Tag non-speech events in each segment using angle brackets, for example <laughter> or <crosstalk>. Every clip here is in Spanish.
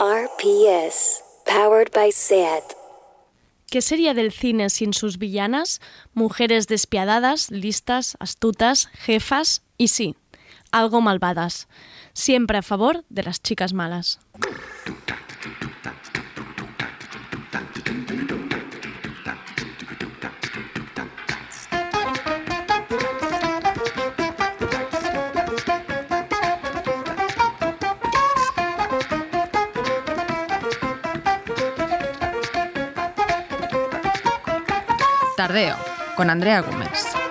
RPS, powered by SAT. ¿Qué sería del cine sin sus villanas? Mujeres despiadadas, listas, astutas, jefas y sí, algo malvadas. Siempre a favor de las chicas malas. Con Andrea Gómez.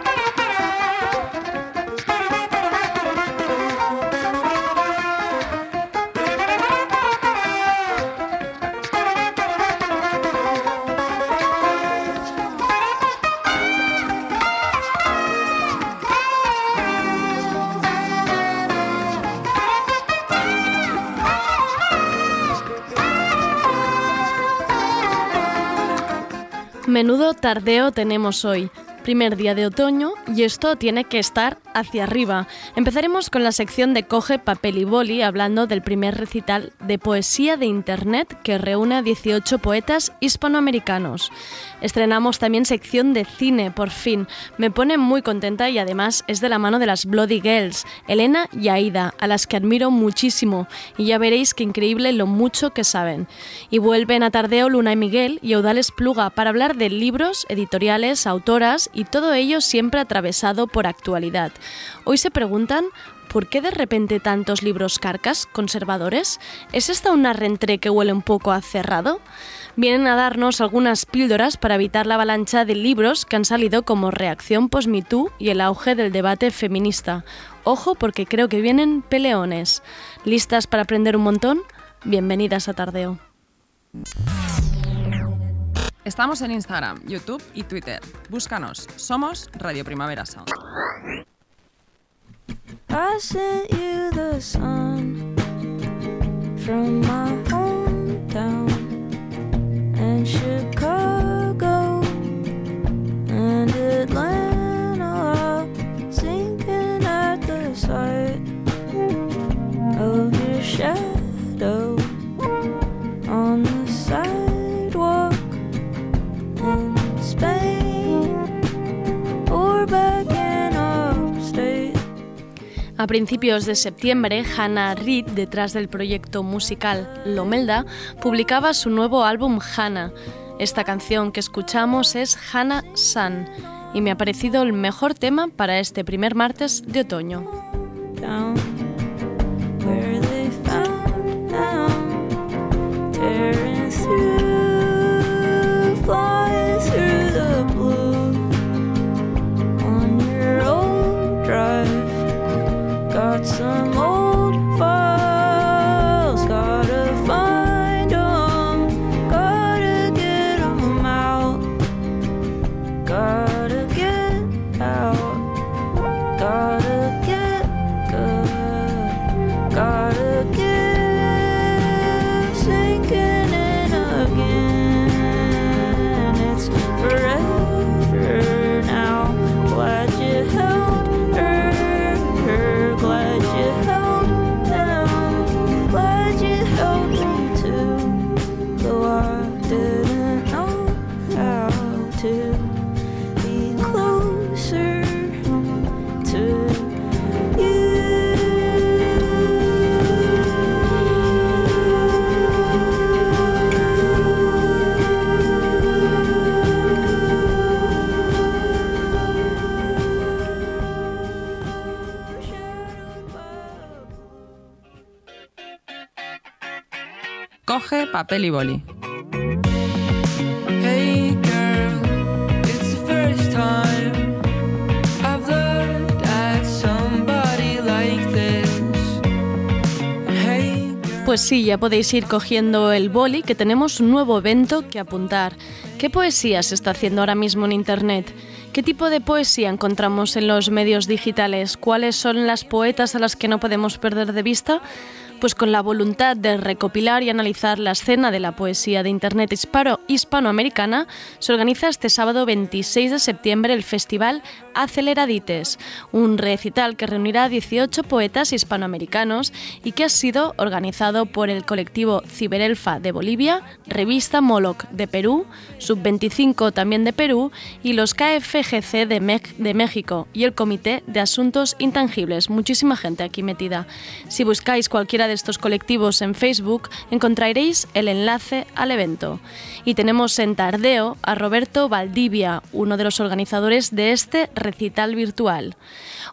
Menudo tardeo tenemos hoy. Primer día de otoño y esto tiene que estar hacia arriba. Empezaremos con la sección de Coge papel y boli hablando del primer recital de poesía de Internet que reúne a 18 poetas hispanoamericanos. Estrenamos también sección de cine, por fin. Me pone muy contenta y además es de la mano de las Bloody Girls, Elena y Aida, a las que admiro muchísimo y ya veréis qué increíble lo mucho que saben. Y vuelven a Tardeo Luna y Miguel y Audales Pluga para hablar de libros, editoriales, autoras y todo ello siempre atravesado por actualidad. Hoy se preguntan ¿Por qué de repente tantos libros carcas, conservadores? ¿Es esta una rentré que huele un poco a cerrado? Vienen a darnos algunas píldoras para evitar la avalancha de libros que han salido como reacción post-MeToo y el auge del debate feminista. Ojo porque creo que vienen peleones. ¿Listas para aprender un montón? Bienvenidas a Tardeo. Estamos en Instagram, YouTube y Twitter. Búscanos. Somos Radio Primavera Sound. I sent you the sun from my hometown and Chicago and Atlanta, A principios de septiembre, Hannah Reid, detrás del proyecto musical Lomelda, publicaba su nuevo álbum Hannah. Esta canción que escuchamos es Hannah Sun y me ha parecido el mejor tema para este primer martes de otoño. Papel y boli. Hey girl, it's the first time. Pues sí, ya podéis ir cogiendo el boli que tenemos un nuevo evento que apuntar. ¿Qué poesía se está haciendo ahora mismo en Internet? ¿Qué tipo de poesía encontramos en los medios digitales? ¿Cuáles son las poetas a las que no podemos perder de vista? Pues con la voluntad de recopilar y analizar la escena de la poesía de Internet hispano hispanoamericana, se organiza este sábado 26 de septiembre el festival Aceleradites, un recital que reunirá a 18 poetas hispanoamericanos y que ha sido organizado por el colectivo Ciberelfa de Bolivia, Revista Moloch de Perú, Sub-25 también de Perú y los KFGC de, Mex- de México y el Comité de Asuntos Intangibles. Muchísima gente aquí metida. Si buscáis cualquiera de estos colectivos en Facebook, encontraréis el enlace al evento. Y tenemos en Tardeo a Roberto Valdivia, uno de los organizadores de este recital virtual.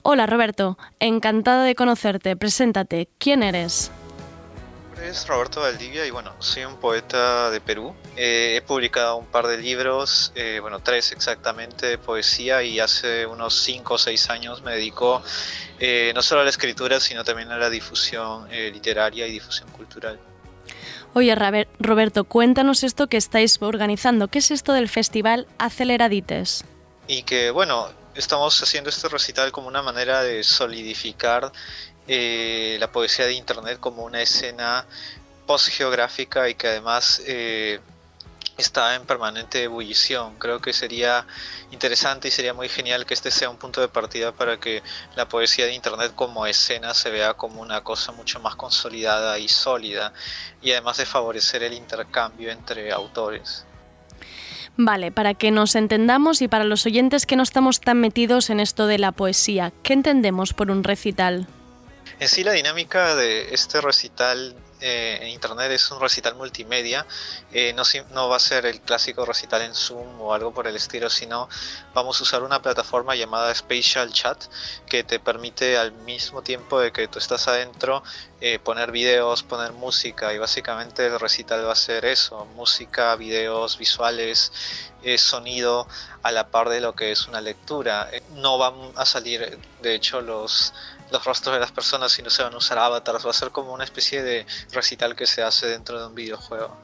Hola Roberto, encantada de conocerte. Preséntate, ¿quién eres? Es Roberto Valdivia y bueno, soy un poeta de Perú. Eh, he publicado un par de libros, eh, bueno, tres exactamente de poesía y hace unos cinco o seis años me dedico eh, no solo a la escritura, sino también a la difusión literaria y difusión cultural. Oye, Roberto, cuéntanos esto que estáis organizando. ¿Qué es esto del festival Aceleradites? Y que bueno, estamos haciendo este recital como una manera de solidificar eh, la poesía de Internet como una escena post-geográfica y que además eh, está en permanente ebullición. Creo que sería interesante y sería muy genial que este sea un punto de partida para que la poesía de Internet como escena se vea como una cosa mucho más consolidada y sólida y además de favorecer el intercambio entre autores. Vale, para que nos entendamos y para los oyentes que no estamos tan metidos en esto de la poesía, ¿qué entendemos por un recital? En sí la dinámica de este recital eh, en internet es un recital multimedia, eh, no, va a ser el clásico recital en Zoom o algo por el estilo, sino vamos a usar una plataforma llamada Spatial Chat que te permite al mismo tiempo de que tú estás adentro eh, poner videos, poner música y básicamente el recital va a ser eso, música, videos, visuales, sonido a la par de lo que es una lectura. No van a salir de hecho los los rostros de las personas sino se van a usar avatars, va a ser como una especie de recital que se hace dentro de un videojuego.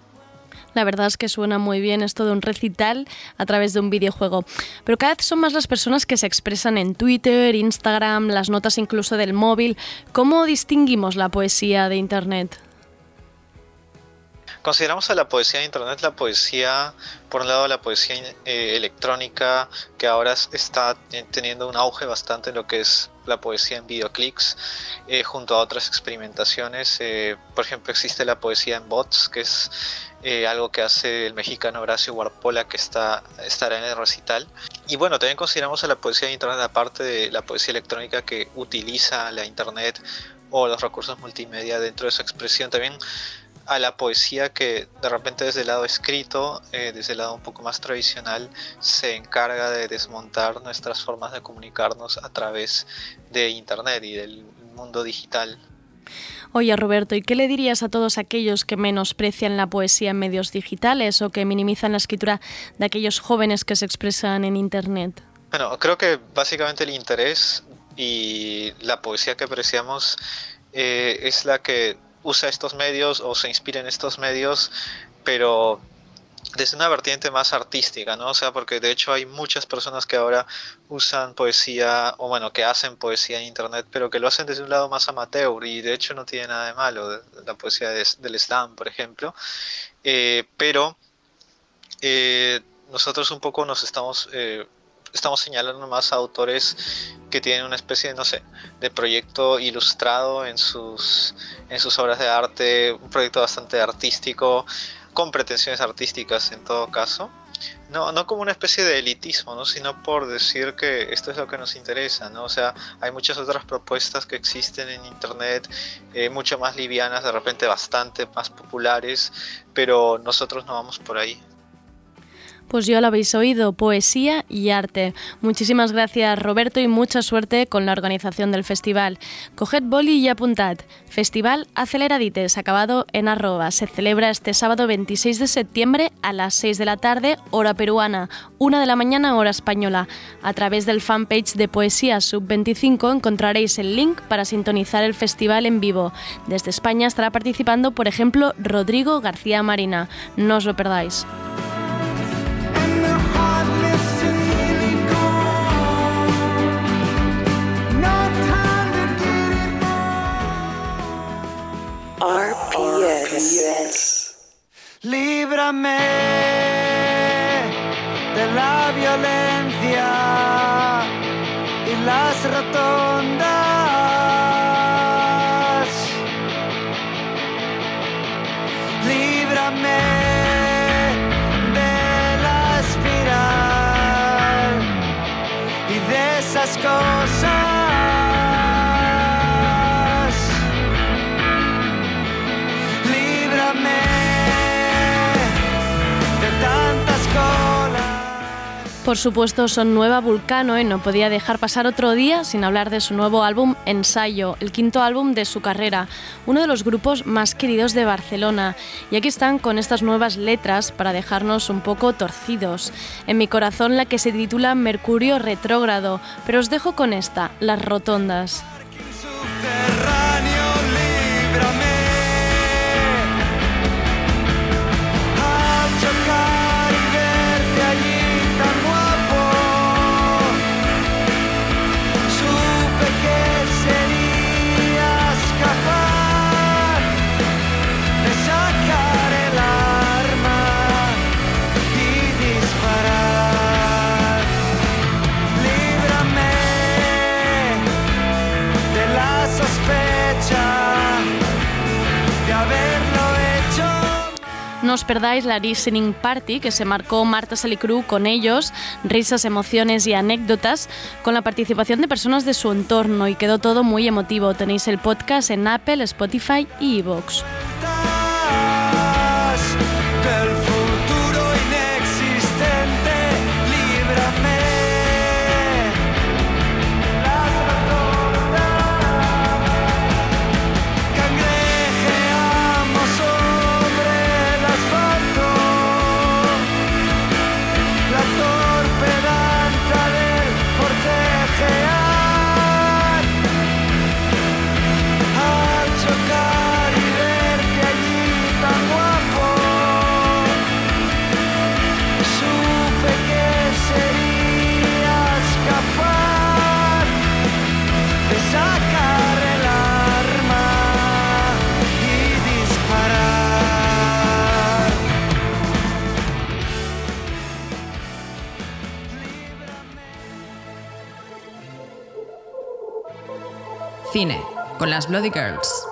La verdad es que suena muy bien esto de un recital a través de un videojuego. Pero cada vez son más las personas que se expresan en Twitter, Instagram, las notas incluso del móvil. ¿Cómo distinguimos la poesía de Internet? Consideramos a la poesía de Internet la poesía, por un lado la poesía eh, electrónica, que ahora está teniendo un auge bastante en lo que es la poesía en videoclips, eh, junto a otras experimentaciones. eh, por ejemplo, existe la poesía en bots, que es eh, algo que hace el mexicano Horacio Guarpola, que está, estará en el recital. Y bueno, también consideramos a la poesía de Internet, aparte de la poesía electrónica que utiliza la Internet o los recursos multimedia dentro de su expresión, también a la poesía que de repente desde el lado escrito, eh, desde el lado un poco más tradicional, se encarga de desmontar nuestras formas de comunicarnos a través de Internet y del mundo digital. Oye Roberto, ¿y qué le dirías a todos aquellos que menosprecian la poesía en medios digitales o que minimizan la escritura de aquellos jóvenes que se expresan en Internet? Bueno, creo que básicamente el interés y la poesía que apreciamos eh, es la que usa estos medios o se inspira en estos medios, pero desde una vertiente más artística, ¿no? O sea, porque de hecho hay muchas personas que ahora usan poesía, o bueno, que hacen poesía en internet, pero que lo hacen desde un lado más amateur, y de hecho no tiene nada de malo, la poesía de- del slam, por ejemplo, Eh, pero eh, nosotros un poco nos estamos... eh, estamos señalando más a autores que tienen una especie de, no sé, de proyecto ilustrado en sus, en sus obras de arte, un proyecto bastante artístico, con pretensiones artísticas en todo caso. No, no como una especie de elitismo, ¿no? sino por decir que esto es lo que nos interesa, ¿no? O sea, hay muchas otras propuestas que existen en internet, eh, mucho más livianas, de repente bastante más populares, pero nosotros no vamos por ahí. Pues ya lo habéis oído, poesía y arte. Muchísimas gracias Roberto y mucha suerte con la organización del festival. Coged boli y apuntad. Festival Aceleradites, acabado en arroba. Se celebra este sábado 26 de septiembre a las 6 de la tarde, hora peruana, 1 de la mañana, hora española. A través del fanpage de Poesía Sub-25 encontraréis el link para sintonizar el festival en vivo. Desde España estará participando, por ejemplo, Rodrigo García Marina. No os lo perdáis. Yes. Líbrame de la violencia y las rotondas. Líbrame de la espiral y de esas cosas. Por supuesto, son nueva Vulcano y no podía dejar pasar otro día sin hablar de su nuevo álbum Ensayo, el quinto álbum de su carrera, uno de los grupos más queridos de Barcelona. Y aquí están con estas nuevas letras para dejarnos un poco torcidos. En mi corazón la que se titula Mercurio retrógrado, pero os dejo con esta, Las Rotondas. No os perdáis la listening party que se marcó Marta Salicru con ellos, risas, emociones y anécdotas, con la participación de personas de su entorno y quedó todo muy emotivo. Tenéis el podcast en Apple, Spotify y Evox. Las Bloody Girls.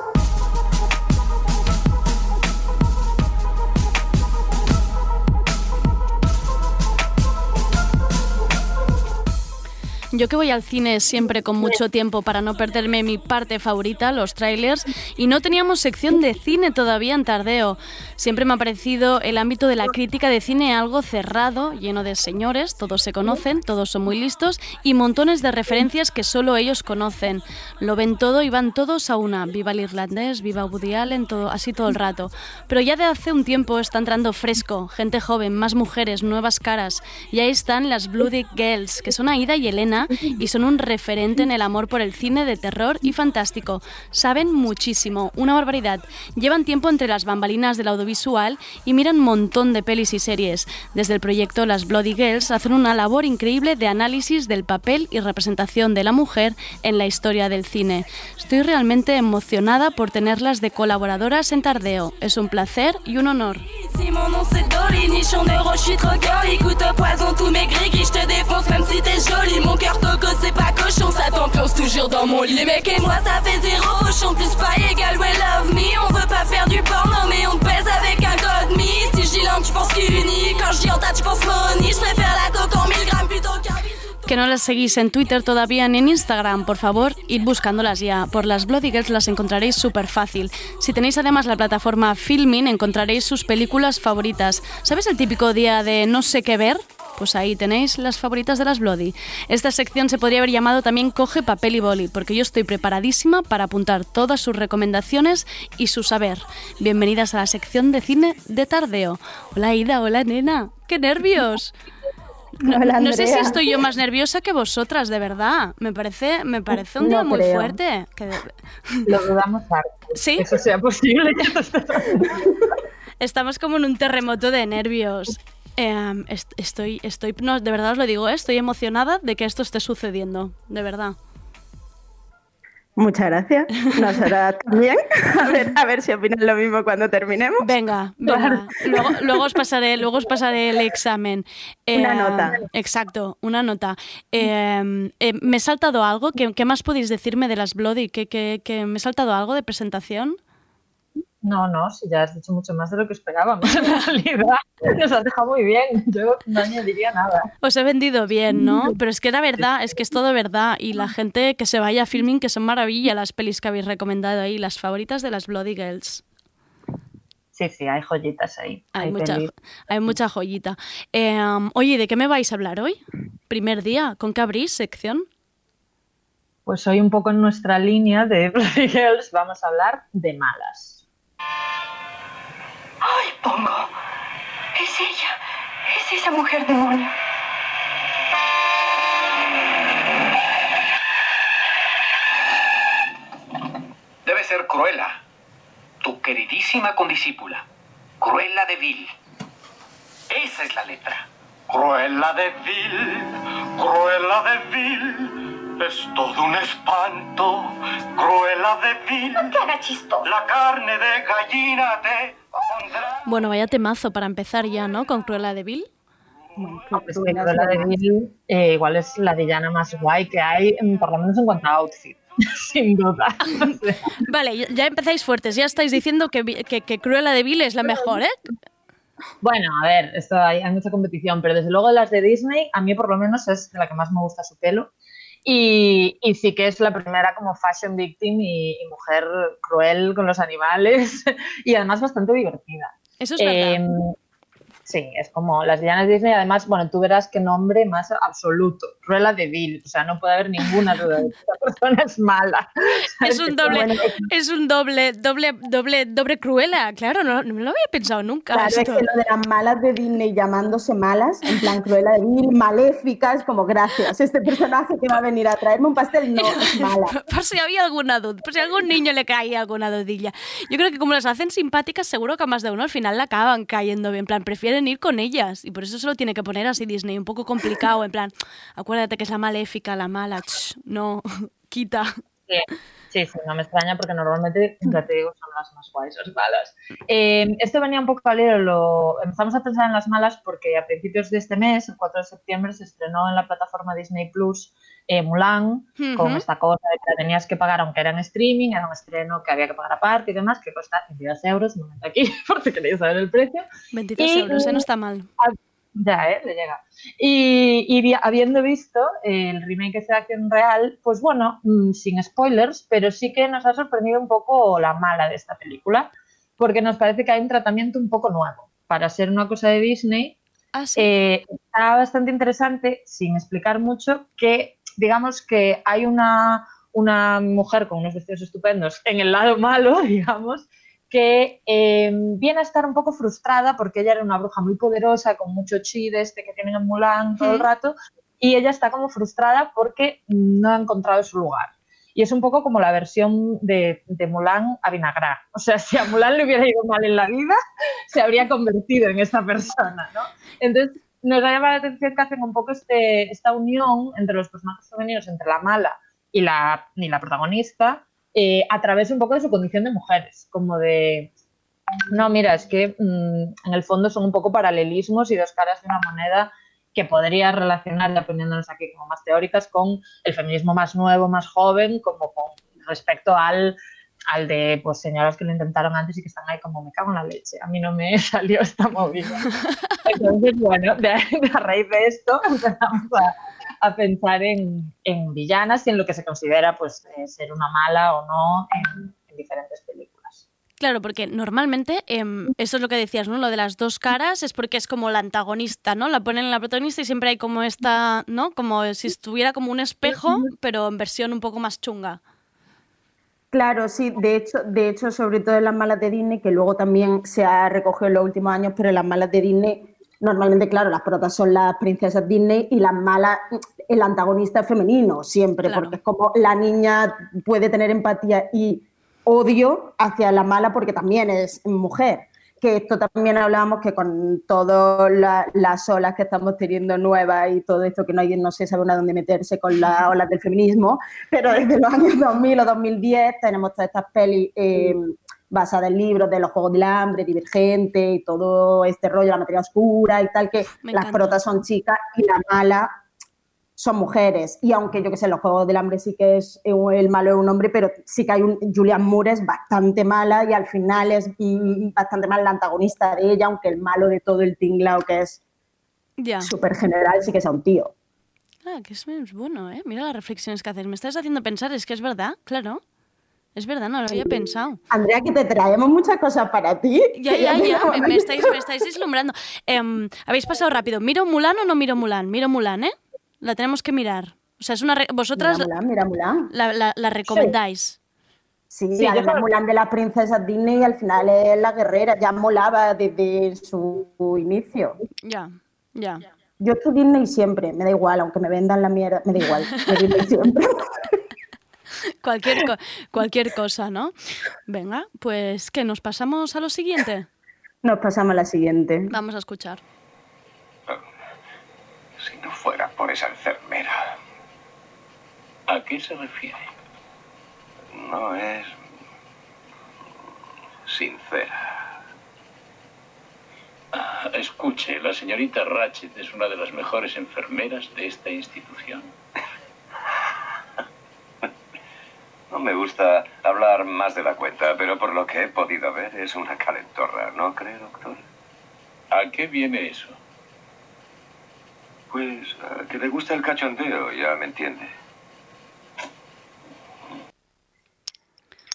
Yo que voy al cine siempre con mucho tiempo para no perderme mi parte favorita, los trailers, y no teníamos sección de cine todavía en Tardeo. Siempre me ha parecido el ámbito de la crítica de cine algo cerrado, lleno de señores, todos se conocen, todos son muy listos, y montones de referencias que solo ellos conocen. Lo ven todo y van todos a una. Viva el irlandés, viva Woody Allen, todo, así todo el rato. Pero ya de hace un tiempo está entrando fresco, gente joven, más mujeres, nuevas caras. Y ahí están las Bloody Girls, que son Aida y Elena, y son un referente en el amor por el cine de terror y fantástico. Saben muchísimo, una barbaridad. Llevan tiempo entre las bambalinas del audiovisual y miran un montón de pelis y series. Desde el proyecto Las Bloody Girls hacen una labor increíble de análisis del papel y representación de la mujer en la historia del cine. Estoy realmente emocionada por tenerlas de colaboradoras en Tardeo. Es un placer y un honor. Si mon cœur toco c'est pas cochon, ça t'enfonce toujours dans mon lit Les mecs et moi ça fait zéro, chante plus pas égal, ouais love me On veut pas faire du porno mais on te baise avec un god me Si je dis langue tu penses qu'uni, quand je dis en tas tu penses money Je préfère la coke en 1000 grammes plutôt qu'un bisou Que no las seguís en Twitter todavía ni en Instagram, por favor, id buscándolas ya. Por las Bloody Girls las encontraréis súper fácil. Si tenéis además la plataforma Filmin, encontraréis sus películas favoritas. ¿Sabes el típico día de no sé qué ver? Pues ahí tenéis las favoritas de las Bloody. Esta sección se podría haber llamado también Coge papel y boli, porque yo estoy preparadísima para apuntar todas sus recomendaciones y su saber. Bienvenidas a la sección de cine de Tardeo. Hola Ida, hola nena, qué nervios. No, Hola, no sé si estoy yo más nerviosa que vosotras, de verdad. Me parece, me parece un día No muy creo. fuerte. que Lo dudamos harto. Sí. que Eso sea posible. <laughs> Estamos como en un terremoto de nervios. Eh, est- estoy, estoy, no, de verdad os lo digo, eh, estoy emocionada de que esto esté sucediendo, de verdad. Muchas gracias. Nosotras <laughs> también. A ver, a ver si opinan lo mismo cuando terminemos. Venga, venga. Luego, luego os pasaré, luego os pasaré el examen. Una Eh, nota. Exacto, una nota. Eh, eh, me he saltado algo. ¿Qué, qué más podéis decirme de las Bloody? ¿Que, que, que me he saltado algo de presentación? No, no, si ya has dicho mucho más de lo que esperábamos. <laughs> En realidad, nos has dejado muy bien. Yo no añadiría nada. Os he vendido bien, ¿no? Pero es que era verdad, es que es todo verdad. Y la gente que se vaya a filming, que son maravilla las pelis que habéis recomendado ahí, las favoritas de las Bloody Girls. Sí, sí, hay joyitas ahí. Hay, mucha, pelis. hay mucha joyita. Eh, um, oye, ¿de qué me vais a hablar hoy? Primer día, ¿con qué abrís sección? Pues hoy un poco en nuestra línea de <laughs> Bloody Girls vamos a hablar de malas. ¡Ay, Pongo! Es ella. Es esa mujer demonio. Debe ser Cruella, tu queridísima condiscípula. Cruella de Vil. Esa es la letra. Cruella de Vil, Cruella de Vil, es todo un espanto. Cruella de Vil, cara chistosa. la carne de gallina te pondrá. Bueno, vaya temazo para empezar ya, ¿no? Con Cruella de Vil. Es que Cruella de Vil eh, igual es la villana más guay que hay, mm, por lo menos en cuanto a outfit. <laughs> Sin duda. <laughs> Vale, ya- empezáis fuertes, ya estáis diciendo que, que, que Cruella de Vil es la mejor, ¿eh? Bueno, a ver, esto hay, hay mucha competición, pero desde luego de las de Disney, a mí por lo menos es de la que más me gusta su pelo. Y, y sí que es la primera como fashion victim y, y mujer cruel con los animales <laughs> y además bastante divertida. Eso es verdad. Sí, es como las villanas de Disney. Además, bueno, tú verás qué nombre más absoluto. Cruella de Vil. O sea, no puede haber ninguna duda de que esta <laughs> persona es mala. Es un doble, bueno, es un doble, doble, doble, doble Cruella, claro, no, no me lo había pensado nunca. Claro, es que lo de las malas de Disney llamándose malas, en plan Cruella de Vil, maléfica, es como gracias. Este personaje que va a venir a traerme un pastel no es <laughs> mala. Por si había alguna duda, por si a algún niño le caía alguna dudilla. Yo creo que como las hacen simpáticas, seguro que a más de uno al final la acaban cayendo bien. En plan, prefieren ir con ellas. Y por eso se lo tiene que poner así Disney, un poco complicado. En plan, acuérdate que es la maléfica, la mala. no, <laughs> quita. Sí, sí, sí, no me extraña porque normalmente, ya te digo, son las más guays, las malas. Eh, esto venía un poco al hilo, lo empezamos a pensar en las malas porque a principios de este mes, el 4 de septiembre, se estrenó en la plataforma Disney Plus eh, Mulan, con esta cosa de que la tenías que pagar aunque era en streaming, era un estreno que había que pagar aparte y demás, que cuesta 22 euros, un momento aquí, <laughs> por si queréis saber el precio. 22 Y- euros, ¿eh? no está mal. Ya, ¿eh? Le llega. Y, habiendo visto el remake de acción real, pues bueno, mm, sin spoilers, pero sí que nos ha sorprendido un poco la mala de esta película, porque nos parece que hay un tratamiento un poco nuevo. Para ser una cosa de Disney, Ah, sí. eh, está bastante interesante, sin explicar mucho, que digamos que hay una, una mujer con unos vestidos estupendos en el lado malo, <laughs> digamos, que eh, viene a estar un poco frustrada porque ella era una bruja muy poderosa, con mucho chi de este que tienen en Mulan todo el rato, y ella está como frustrada porque no ha encontrado su lugar. Y es un poco como la versión de, de Mulan a Vinagrá. O sea, si a Mulan le hubiera ido mal en la vida, <laughs> se habría convertido en esta persona, ¿no? Entonces, nos ha llamado la atención que hacen un poco este, esta unión entre los personajes femeninos, entre la mala y la, y la protagonista, eh, a través un poco de su condición de mujeres, como de, no, mira, es que mm, en el fondo son un poco paralelismos y dos caras de una moneda que podría relacionar, poniéndonos aquí como más teóricas, con el feminismo más nuevo, más joven, como con respecto al, al de pues señoras que lo intentaron antes y que están ahí como me cago en la leche. A mí no me <laughs> salió esta movida. <laughs> Entonces, bueno, de a raíz de esto <laughs> empezamos a, a pensar en, en villanas y en lo que se considera pues eh, ser una mala o no en, en diferentes películas. Claro, porque normalmente, em, eso es lo que decías, ¿no? Lo de las dos caras es porque es como la antagonista, ¿no? La ponen en la protagonista y siempre hay como esta, ¿no? Como si estuviera como un espejo, pero en versión un poco más chunga. Claro, sí, de hecho, de hecho, sobre todo en las malas de Disney, que luego también se ha recogido en los últimos años, pero en las malas de Disney, normalmente, claro, las protas son las princesas Disney y las malas, el antagonista es femenino, siempre, Claro. porque es como la niña puede tener empatía y odio hacia la mala porque también es mujer. que esto también hablábamos que con todas la- las olas que estamos teniendo nuevas y todo esto que no, hay, no se sabe a dónde meterse con las olas del feminismo, pero desde los años 2000 o 2010 tenemos todas estas pelis eh, basadas en libros de los Juegos del Hambre, Divergente y todo este rollo, la materia oscura y tal, que Me las encanta. protas son chicas y la mala son mujeres. Y aunque yo que sé, los Juegos del Hambre sí que es eh, el malo es un hombre, pero sí que hay un. Julian Moore es bastante mala y al final es mm, bastante mal la antagonista de ella, aunque el malo de todo el tinglao que es Ya. súper general sí que sea un tío. Ah, que es, es bueno, ¿eh? Mira las reflexiones que haces. Me estás haciendo pensar, es que es verdad, claro. Es verdad, no lo había pensado. Andrea, que te traemos muchas cosas para ti. Ya, ya, <laughs> ya, me, me estáis, me estáis deslumbrando. Em, Habéis pasado rápido. ¿Miro Mulan o no miro Mulan? Miro Mulan, ¿eh? La tenemos que mirar. O sea, es una... re- Vosotras Mira Mulan, mira Mulan. la, la- la recomendáis. Sí, Sí, yo además creo- Mulan de las princesas Disney al final es la guerrera, ya molaba desde su inicio. Ya, ya. Yo estoy Disney siempre, me da igual, aunque me vendan la mierda, me da igual, yo Disney siempre. <laughs> <laughs> Cualquier, co- cualquier cosa, ¿no? Venga, pues ¿qué? ¿Nos pasamos a lo siguiente? Nos pasamos a la siguiente. Vamos a escuchar. Si no fuera por esa enfermera. ¿A qué se refiere? No es sincera. Ah, escuche, la señorita Ratchet es una de las mejores enfermeras de esta institución. No me gusta hablar más de la cuenta, pero por lo que he podido ver es una calentorra, ¿no cree, doctor? ¿A qué viene eso? Pues ah, que le gusta el cachondeo, ya me entiende.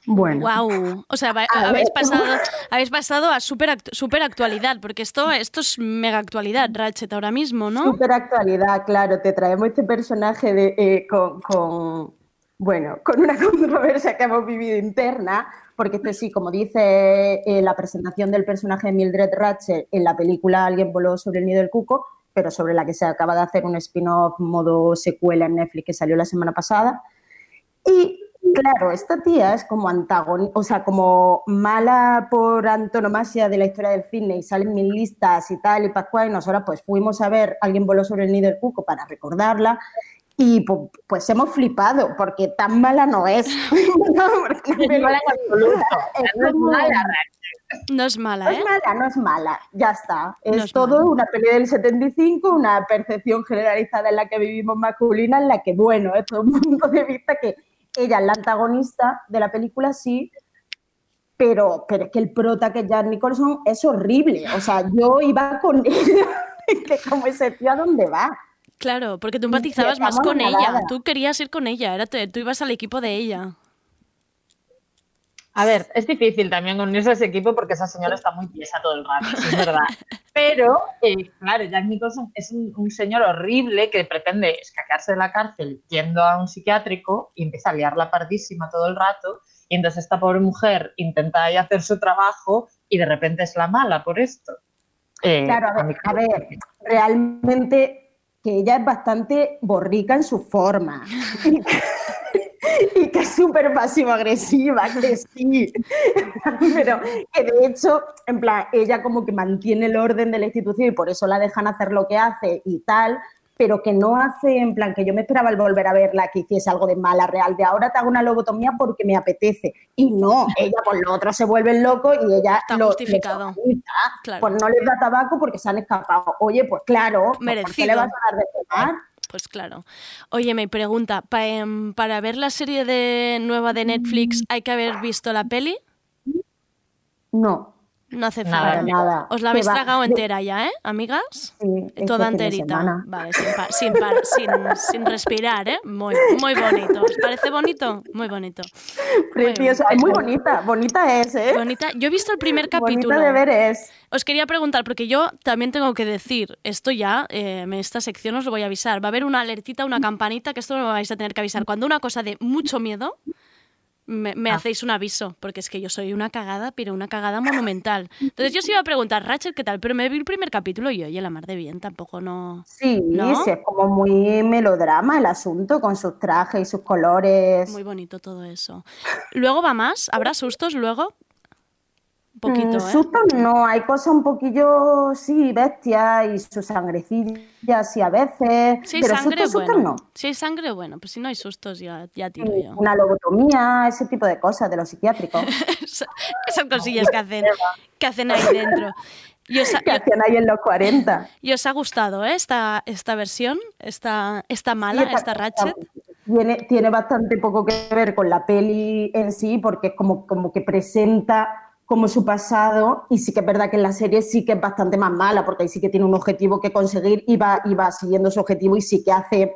Bueno. Wow. O sea, A habéis pasado, habéis pasado a super, act- super actualidad, porque esto, esto es mega actualidad, Ratchet, ahora mismo, ¿no? Super actualidad, claro, te traemos este personaje de, eh, con, con, bueno, con una <laughs> controversia que hemos vivido interna, porque este sí, como dice eh, la presentación del personaje de Mildred Ratchet en la película Alguien voló sobre el nido del cuco, pero sobre la que se acaba de hacer un spin-off modo secuela en Netflix que salió la semana pasada. Y claro, esta tía es como antagonista, o sea, como mala por antonomasia de la historia del cine y salen mil listas y tal y pascual, y nosotros pues fuimos a ver Alguien voló sobre el nido del cuco para recordarla y pu- pues, hemos flipado porque tan mala no es. <laughs> <laughs> <laughs> No, es mala No es mala, No es mala, no ¿eh? es mala, no es mala, ya está. Es, No es todo mala. una pelea del 75, una percepción generalizada en la que vivimos masculina, en la que, bueno, es todo un punto de vista que ella es la antagonista de la película, sí, pero, pero es que el prota que es Jack Nicholson es horrible. O sea, yo iba con ella, que como ese tío, ¿a dónde va? Claro, porque tú empatizabas más con ella. Tú querías ir con ella, era tú ibas al equipo de ella. A ver, es difícil también unirse a ese equipo porque esa señora está muy tiesa todo el rato, es verdad. <laughs> Pero, eh, claro, Jack Nicholson es un, un señor horrible que pretende escaquearse de la cárcel yendo a un psiquiátrico y empieza a liarla pardísima todo el rato. Y entonces esta pobre mujer intenta ahí hacer su trabajo y de repente es la mala por esto. Eh, Claro, ver, a ver, realmente que ella es bastante borrica en su forma. <laughs> Y que, y que es súper pasivo-agresiva, que sí. <laughs> Pero que de hecho, en plan, ella como que mantiene el orden de la institución y por eso la dejan hacer lo que hace y tal, pero que no hace, en plan, que yo me esperaba al volver a verla que hiciese algo de mala real, de ahora te hago una lobotomía porque me apetece. Y no, ella por lo otro se vuelve loco y ella Está lo, justificado. Claro. Pues no les da tabaco porque se han escapado. Oye, pues claro, pues ¿por qué Merecido. le vas a dar de fumar? Pues claro. Oye, me pregunta, pa- em, ¿para ver la serie de nueva de Netflix hay que haber visto la peli? No, No hace falta. nada. Os la habéis tragado entera ya, ¿eh, amigas? Sí, este Toda enterita. Vale, sin, sin, par- sin, sin respirar, ¿eh? Muy, muy bonito. ¿Os parece bonito? Muy bonito. Preciosa, es muy bonita, bonita es, ¿eh? Bonita. Yo he visto el primer capítulo. Bonita de ver es. Os quería preguntar, porque yo también tengo que decir, esto ya, eh, en esta sección os lo voy a avisar. Va a haber una alertita, una campanita, que esto me vais a tener que avisar. Cuando una cosa de mucho miedo, me, me Ah. hacéis un aviso, porque es que yo soy una cagada, pero una cagada monumental. Entonces yo os iba a preguntar, Rachel, ¿qué tal? Pero me vi el primer capítulo y oye, la mar de bien, tampoco no... Sí, ¿No? sí, es como muy melodrama el asunto, con sus trajes y sus colores. Muy bonito todo eso. Luego va más, ¿habrá sustos luego? Poquito, Mm, ¿eh? Susto no, hay cosas un poquillo, sí, bestias y su sangrecilla, sí, a veces. Hay pero sangre, susto, no. Si hay sangre, bueno. Pues si no hay sustos, ya, ya tiro yo. Una lobotomía, ese tipo de cosas de los psiquiátricos. <laughs> Esas cosillas que hacen, que hacen ahí dentro. Y os ha, que hacían ahí en los 40. y os ha gustado ¿eh? esta, esta versión? ¿Esta, esta mala, Sí, esta Ratchet? Tiene, tiene bastante poco que ver con la peli en sí, porque es como, como que presenta como su pasado y sí que es verdad que en la serie sí que es bastante más mala, porque ahí sí que tiene un objetivo que conseguir y va, y va siguiendo su objetivo y sí que hace...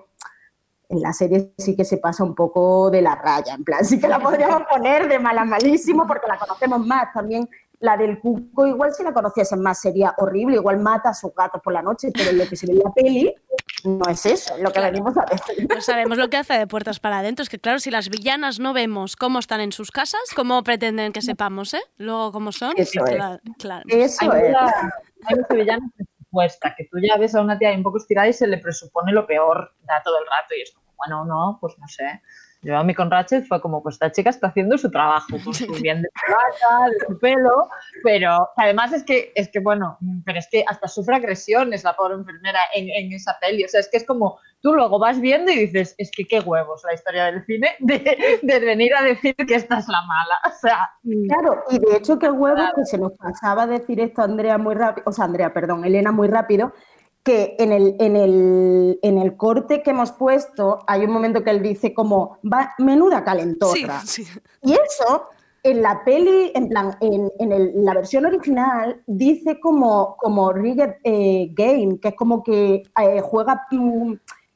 En la serie sí que se pasa un poco de la raya, en plan, sí que la podríamos <laughs> poner de mala malísimo porque la conocemos más. También la del cuco, igual si la conociesen más sería horrible, igual mata a sus gatos por la noche, pero lo que se ve en la peli no es eso, es lo que venimos a ver. No sabemos lo que hace de puertas para adentro. Es que, claro, si las villanas no vemos cómo están en sus casas, ¿cómo pretenden que sepamos, eh? Luego, ¿cómo son? Eso es. Claro, claro. Eso hay es. mucha, hay mucha villana presupuesta, que tú ya ves a una tía ahí un poco estirada y se le presupone lo peor da todo el rato y es como, bueno, no, pues no sé. Yo a mí con Ratchet fue como, pues esta chica está haciendo su trabajo, <laughs> bien de plata, de su pelo, pero además es que, es que, bueno, pero es que hasta sufre agresiones la pobre enfermera en, en esa peli, o sea, es que es como, tú luego vas viendo y dices, es que qué huevos la historia del cine de, de venir a decir que esta es la mala, o sea... Claro, y de hecho que huevo que se nos pasaba decir esto Andrea muy rápido, o sea, Andrea, perdón, Elena muy rápido, que en el, en el, en el corte que hemos puesto hay un momento que él dice como, va, menuda calentorra. Sí, sí. Y eso en la peli, en plan, en, en el- la versión original dice como, como rigged eh, game, que es como que eh, juega, mm,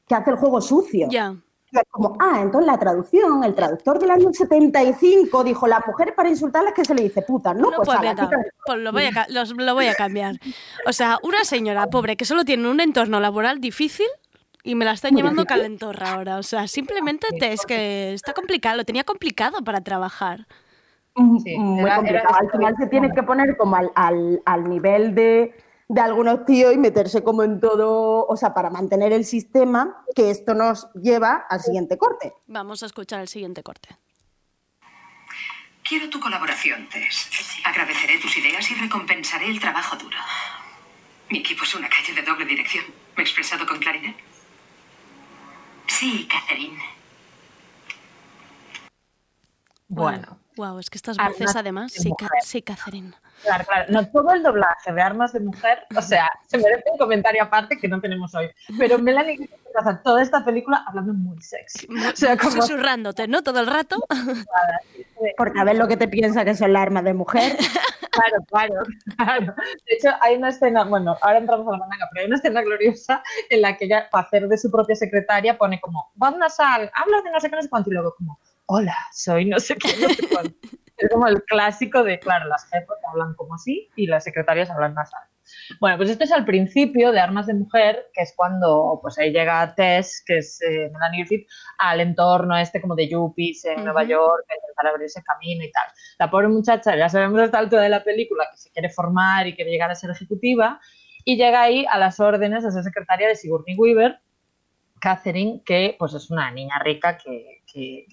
que hace el juego sucio. Ya. Como, ah, entonces la traducción, el traductor del año 75 dijo, las mujeres para insultarlas que se le dice puta, ¿no? No, pues, pues a la pues lo voy, a, los- lo voy a cambiar. O sea, una señora pobre que solo tiene un entorno laboral difícil y me la están Muy llevando difícil. calentorra ahora. O sea, simplemente te- es que está complicado, lo tenía complicado para trabajar. Sí, muy era- complicado. era- Al final se tiene que poner como al, al- al nivel de, de algunos tíos y meterse como en todo, o sea, para mantener el sistema, que esto nos lleva al siguiente corte. Vamos a escuchar el siguiente corte. Quiero tu colaboración, Tess. Agradeceré tus ideas y recompensaré el trabajo duro. Mi equipo es una calle de doble dirección. ¿Me he expresado con claridad? Sí, Catherine. Bueno. Wow, es que estas voces además, de sí, Ca- sí, Catherine. Claro, claro. No todo el doblaje de armas de mujer, o sea, <laughs> se merece un comentario aparte que no tenemos hoy. Pero Melanie pasa toda esta película hablando muy sexy. O sea, como Susurrándote, ¿no? Todo el rato. Porque a ver lo que te piensa que son las armas de mujer. <laughs> Claro, claro, claro. De hecho, hay una escena, bueno, ahora entramos a la manga, pero hay una escena gloriosa en la que ella, para hacer de su propia secretaria, pone como, voz nasal, habla de no sé qué, no sé cuánto, y luego como, hola, soy no sé qué, no sé cuánto. <laughs> Es como el clásico de, claro, las jefas hablan como así y las secretarias hablan nasal. Bueno, pues esto es al principio de Armas de Mujer, que es cuando pues ahí llega Tess, que es eh, Melanie Griffith, al entorno este como de yuppies en Nueva Ujú. York, a intentar abrirse camino y tal. La pobre muchacha, ya sabemos a esta altura de la película que se quiere formar y quiere llegar a ser ejecutiva, y llega ahí a las órdenes de ser secretaria de Sigourney Weaver, Catherine, que pues es una niña rica que,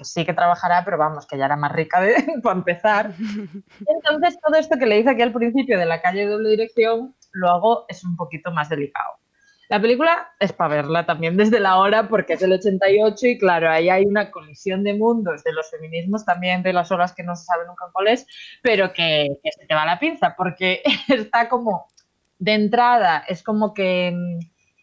sí que trabajará, pero vamos, que ya era más rica de, <laughs> para empezar. Entonces, todo esto que le hice aquí al principio de la calle de doble dirección, luego es un poquito más delicado. La película es para verla también desde la hora porque es del 88 y claro, ahí hay una colisión de mundos de los feminismos también de las horas que no se sabe nunca cuál es, pero que, que se te va la pinza porque <laughs> está como de entrada, es como que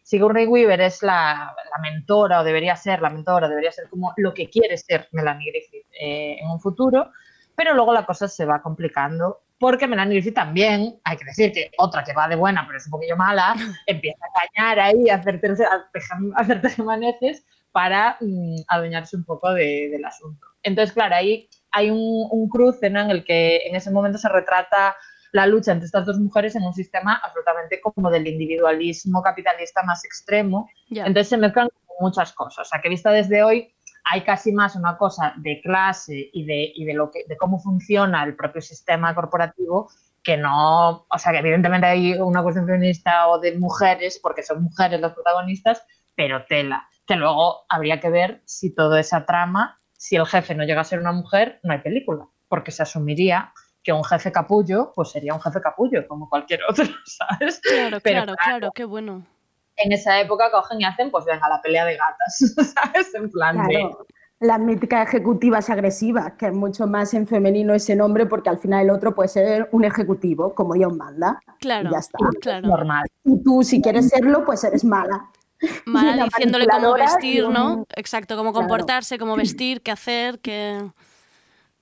Sigourney Weaver es la, la mentora o debería ser la mentora, debería ser como lo que quiere ser Melanie Griffith eh, en un futuro, pero luego la cosa se va complicando porque Melanie Griffith también, hay que decir que otra que va de buena pero es un poquillo mala, <laughs> empieza a cañar ahí, a hacer, terce- a hacer tejemanejes para mm, adueñarse un poco de- del asunto. Entonces, claro, ahí hay un, un cruce ¿no? en el que en ese momento se retrata la lucha entre estas dos mujeres en un sistema absolutamente como del individualismo capitalista más extremo. Ya. Entonces se mezclan muchas cosas. O sea, que vista desde hoy hay casi más una cosa de clase y de, y de, lo que, de cómo funciona el propio sistema corporativo que no, o sea, que evidentemente hay una cuestión feminista o de mujeres, porque son mujeres las protagonistas, pero tela. Que luego habría que ver si toda esa trama, si el jefe no llega a ser una mujer, no hay película, porque se asumiría que un jefe capullo, pues sería un jefe capullo, como cualquier <laughs> otro, ¿sabes? Claro, Pero claro, claro, qué bueno. En esa época cogen y hacen, pues venga, la pelea de gatas, <laughs> ¿sabes? En plan de... Claro, las míticas ejecutivas agresivas, que es mucho más en femenino ese nombre, porque al final el otro puede ser un ejecutivo, como Dios manda. Claro, Y ya está. claro. Normal. Y tú, si quieres serlo, pues eres mala. <laughs> Mala diciéndole cómo vestir, ¿no? Exacto, cómo Claro. comportarse, cómo vestir, qué hacer, qué...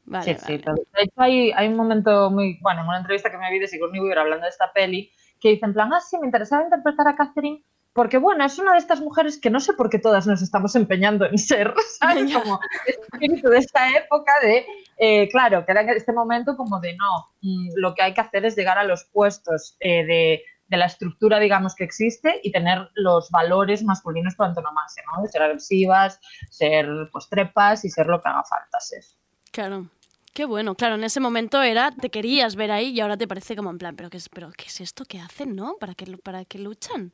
Vale, sí, vale. sí, de hecho hay, hay un momento muy, bueno, en una entrevista que me vi de Sigourney Weaver hablando de esta peli, que dice en plan, ah, sí, me interesaba interpretar a Catherine porque, bueno, es una de estas mujeres que no sé por qué todas nos estamos empeñando en ser, <laughs> ¿sabes? Como ese espíritu de esta época de, eh, claro, que era en este momento como de, no, mm, lo que hay que hacer es llegar a los puestos eh, de, de la estructura, digamos, que existe y tener los valores masculinos por antonomasia, ¿no? De ser agresivas, ser, pues, trepas y ser lo que haga falta ser. Claro. Qué bueno, claro, en ese momento era, te querías ver ahí y ahora te parece como en plan, pero qué es, pero qué es esto que hacen, ¿no? ¿Para qué, para qué luchan?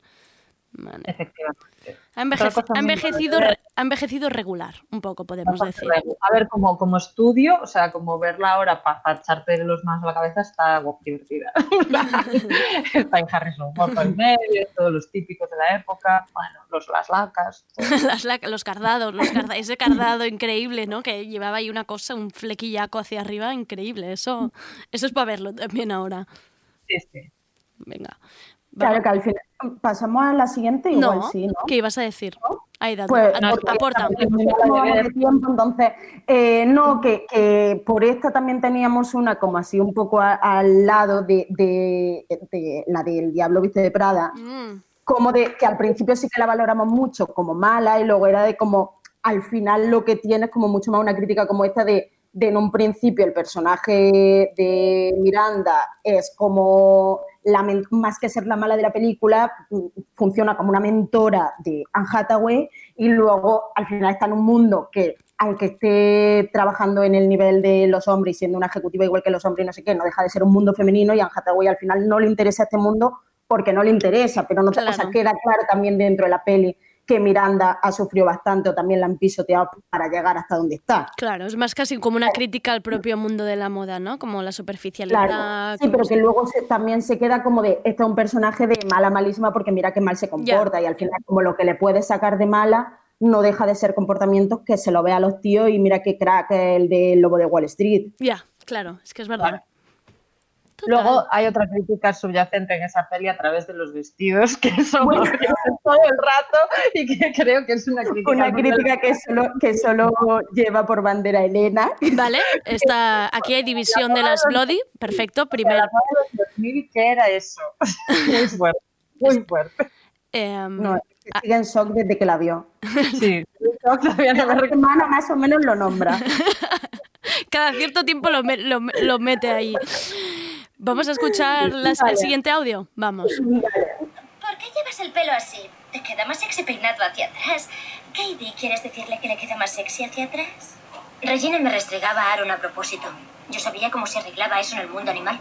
Vale. Efectivamente. Ha, envejeci- envejecido, ha envejecido regular, un poco, podemos decir. A ver, como, como estudio, o sea, como verla ahora para echarte los manos a la cabeza está divertida. <laughs> está en Harrison Ford el medio, todos los típicos de la época, bueno, los, las lacas. <laughs> Las la- los cardados, los carda- ese cardado increíble, ¿no? Que llevaba ahí una cosa, un flequillaco hacia arriba, increíble. Eso, eso es para verlo también ahora. Sí, sí. Venga. Claro que al final. Pasamos a la siguiente, igual No, sí, ¿no? ¿qué ibas a decir? Pues, no, aporta. ¿Cómo vamos de tiempo? Entonces, eh, no, que, que por esta también teníamos una como así un poco a- al lado de, de- de la del Diablo Viste de Prada, Mm, como de que al principio sí que la valoramos mucho como mala y luego era de como al final lo que tiene es como mucho más una crítica como esta de, de en un principio el personaje de Miranda es como la más que ser la mala de la película funciona como una mentora de Anne Hathaway y luego al final está en un mundo que aunque esté trabajando en el nivel de los hombres y siendo una ejecutiva igual que los hombres y no sé qué, no deja de ser un mundo femenino y Anne Hathaway al final no le interesa este mundo porque no le interesa, pero no te- o sea, Claro. queda claro también dentro de la peli que Miranda ha sufrido bastante o también la han pisoteado para llegar hasta donde está. Claro, es más casi como una crítica al propio mundo de la moda, ¿no? Como la superficialidad. Claro, sí, pero que luego se- también se queda como de, este es un personaje de mala, malísima, porque mira qué mal se comporta y al final como lo que le puede sacar de mala no deja de ser comportamientos que se lo ve a los tíos y mira qué crack el del lobo de Wall Street. Ya, claro, es que es verdad. Luego hay otra crítica subyacente en esa peli a través de los vestidos, que <laughs> son Bueno. todo el rato y que creo que es una crítica. Una crítica que solo, que solo lleva por bandera Elena. Vale, está, aquí hay división de las Bloody. Perfecto, primero. moda de los 2000, ¿qué era eso? <laughs> Muy fuerte, muy fuerte. em, No, es que sigue en shock desde que la vio. <laughs> Sí, todavía no me hermana más o menos lo nombra. cada cierto tiempo lo, me- lo- lo mete ahí. Vamos a escuchar las- el Vale. siguiente audio. Vamos. ¿Por qué llevas el pelo así? ¿Te queda más sexy peinado hacia atrás? Katie, ¿quieres decirle que le queda más sexy hacia atrás? Regina me restregaba a Aaron a propósito. Yo sabía cómo se arreglaba eso en el mundo animal.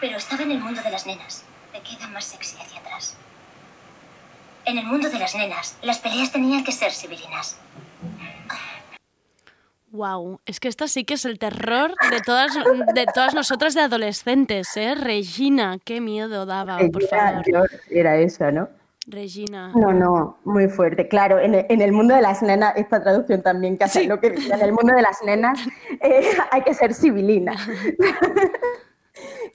Pero estaba en el mundo de las nenas. Te queda más sexy hacia atrás. En el mundo de las nenas, las peleas tenían que ser civilinas. Wow, es que esta sí que es el terror de todas, de todas nosotras de adolescentes, ¿eh? Regina, qué miedo daba, por Era, favor. era esa, ¿no? Regina. No, no, muy fuerte. Claro, en el, en el mundo de las nenas, esta traducción también que hace lo que dice, en el mundo de las nenas eh, <laughs> hay que ser civilina. <laughs>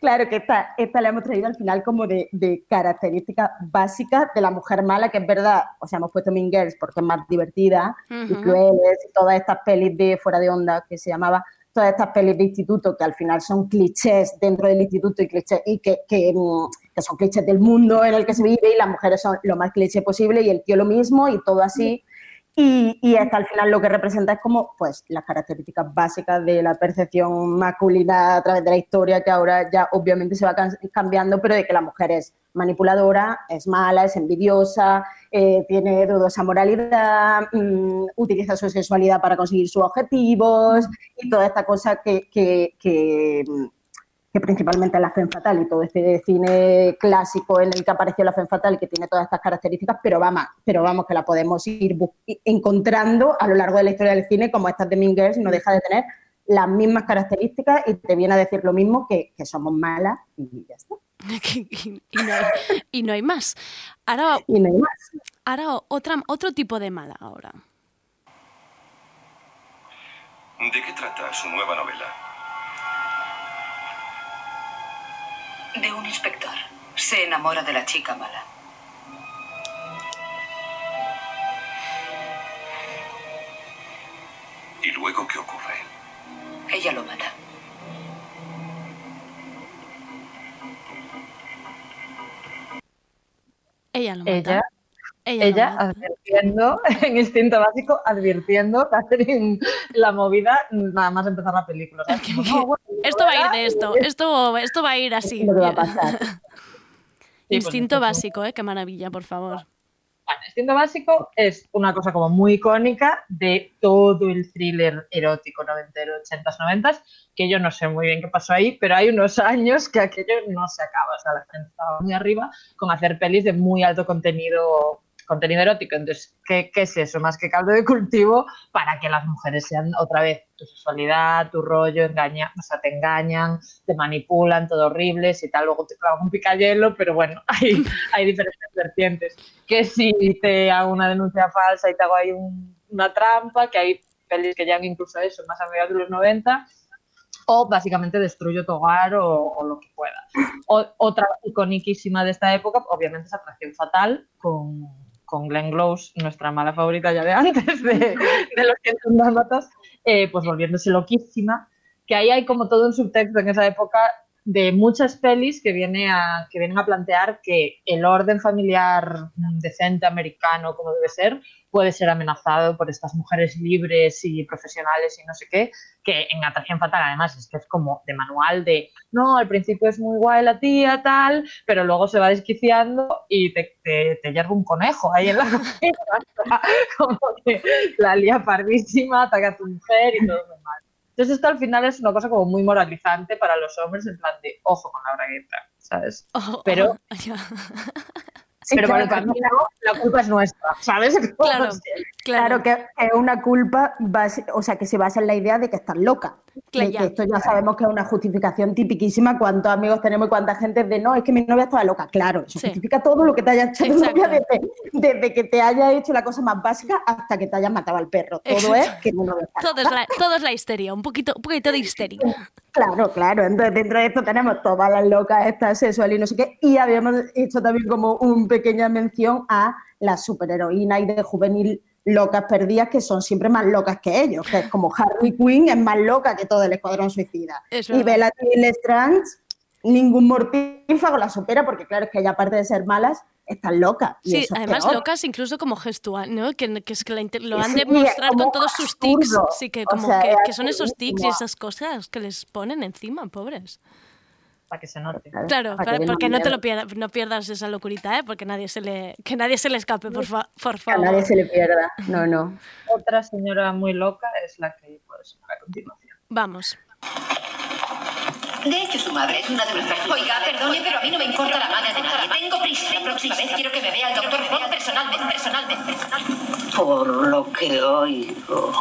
claro que esta, esta la hemos traído al final como de, de característica básica de la mujer mala, que es verdad, o sea, hemos puesto Mean Girls porque es más divertida, y Ujú. Crueles, y todas estas pelis de Fuera de Onda, que se llamaba, todas estas pelis de instituto que al final son clichés dentro del instituto y, clichés, y que, que, mm, que son clichés del mundo en el que se vive y las mujeres son lo más cliché posible y el tío lo mismo y todo así. Y, y esta al final lo que representa es como pues las características básicas de la percepción masculina a través de la historia que ahora ya obviamente se va cambiando, pero de que la mujer es manipuladora, es mala, es envidiosa, eh, tiene dudosa moralidad, mm, utiliza su sexualidad para conseguir sus objetivos y toda esta cosa que, que, que principalmente la Femme Fatal y todo este cine clásico en el que apareció la Femme Fatal y que tiene todas estas características, pero vamos, pero vamos que la podemos ir encontrando a lo largo de la historia del cine, como estas de Mean Girls, y no deja de tener las mismas características y te viene a decir lo mismo que, que somos malas y ya está. <laughs> y, y no hay, y no hay más. Ahora, Y no hay más. ahora otra, otro tipo de mala ahora. ¿De qué trata su nueva novela? De un inspector. Se enamora de la chica mala. ¿Y luego qué ocurre? Ella lo mata. Ella lo mata. Ella, Ella advirtiendo, <laughs> en instinto básico, advirtiendo, <laughs> Catherine, la movida, nada más empezar la película. bueno, Esto va a ir de esto, <laughs> esto, esto va a ir así. lo que va a pasar. Instinto pues, básico, ¿eh? Qué maravilla, por favor. Bueno, instinto básico es una cosa como muy icónica de todo el thriller erótico noventero, 80s, 90s, que yo no sé muy bien qué pasó ahí, pero hay unos años que aquello no se acaba. O sea, la gente estaba muy arriba con hacer pelis de muy alto contenido contenido erótico. Entonces, ¿qué, es eso? Más que caldo de cultivo para que las mujeres sean otra vez tu sexualidad, tu rollo, engaña, o sea, te engañan, te manipulan, todo horribles y tal. Luego te clavan un picayelo, pero bueno, <laughs> hay, diferentes vertientes. Que si te hago una denuncia falsa y te hago ahí un- una trampa, que hay pelis que llegan incluso eso, más a mediados de los 90, o básicamente destruyo tu hogar o, o lo que pueda. O- otra iconiquísima de esta época, obviamente, es Atracción Fatal con, con Glenn Close, nuestra mala favorita ya de antes, de, de los que son dálmatas, eh, pues volviéndose loquísima. Que ahí hay como todo un subtexto en esa época de muchas pelis que, viene a, que vienen a plantear que el orden familiar decente americano, como debe ser, puede ser amenazado por estas mujeres libres y profesionales y no sé qué, que en Atracción Fatal además es que es como de manual de, no, al principio es muy guay la tía, tal, pero luego se va desquiciando y te, te, te hierve un conejo ahí en la <laughs> sea, <laughs> como que la lía pardísima, ataca a tu mujer y todo muy mal. Entonces esto al final es una cosa como muy moralizante para los hombres, en plan de, ojo con la bragueta, ¿sabes? Oh, Pero... oh. <laughs> Sí, pero claro, que- camino la culpa es nuestra, ¿sabes? <laughs> Claro, Claro, que es una culpa, basi- o sea, que se basa en la idea de que estás loca. Claro, que esto ya sabemos que es una justificación tipiquísima. ¿Cuántos amigos tenemos y cuánta gente de no? Es que mi novia estaba loca. Claro, eso Sí. justifica todo lo que te haya hecho tu novia desde, desde que te haya hecho la cosa más básica hasta que te hayas matado al perro. Todo Exacto. es que mi novia está Todo es, la, todo es la histeria, un poquito, un poquito de histeria. Claro, claro. Entonces, dentro de esto tenemos todas las locas, estas sexuales y no sé qué. Y habíamos hecho también como una pequeña mención a las superheroínas y de juvenil locas perdidas que son siempre más locas que ellos. Que es como Harley Quinn es más loca que todo el escuadrón suicida. Es y. Bella Strange, ningún mortífago la supera porque, claro, es que ella, aparte de ser malas, están locas. Y Sí, eso es además peor. locas incluso como gestual, ¿no? Que, que es que la lo han Sí, de mostrar con todos sus tics. Sí, que O como sea, que, que son esos tics y esas cosas que les ponen encima, pobres. Para que se note. Claro, para para- porque no te lo pierdas, no pierdas esa locurita, ¿eh? Porque nadie se le, que nadie se le escape, por, fa- por Que a favor. nadie se le pierda. No, no. Otra señora muy loca es la que sonar a continuación. Vamos. De hecho, su madre es una de nuestras... Oiga, perdone, pero a mí no me importa la madre de nadie. Tengo prisa. La próxima vez quiero que me vea el doctor Fogg personalmente, personalmente, personalmente. Por lo que oigo,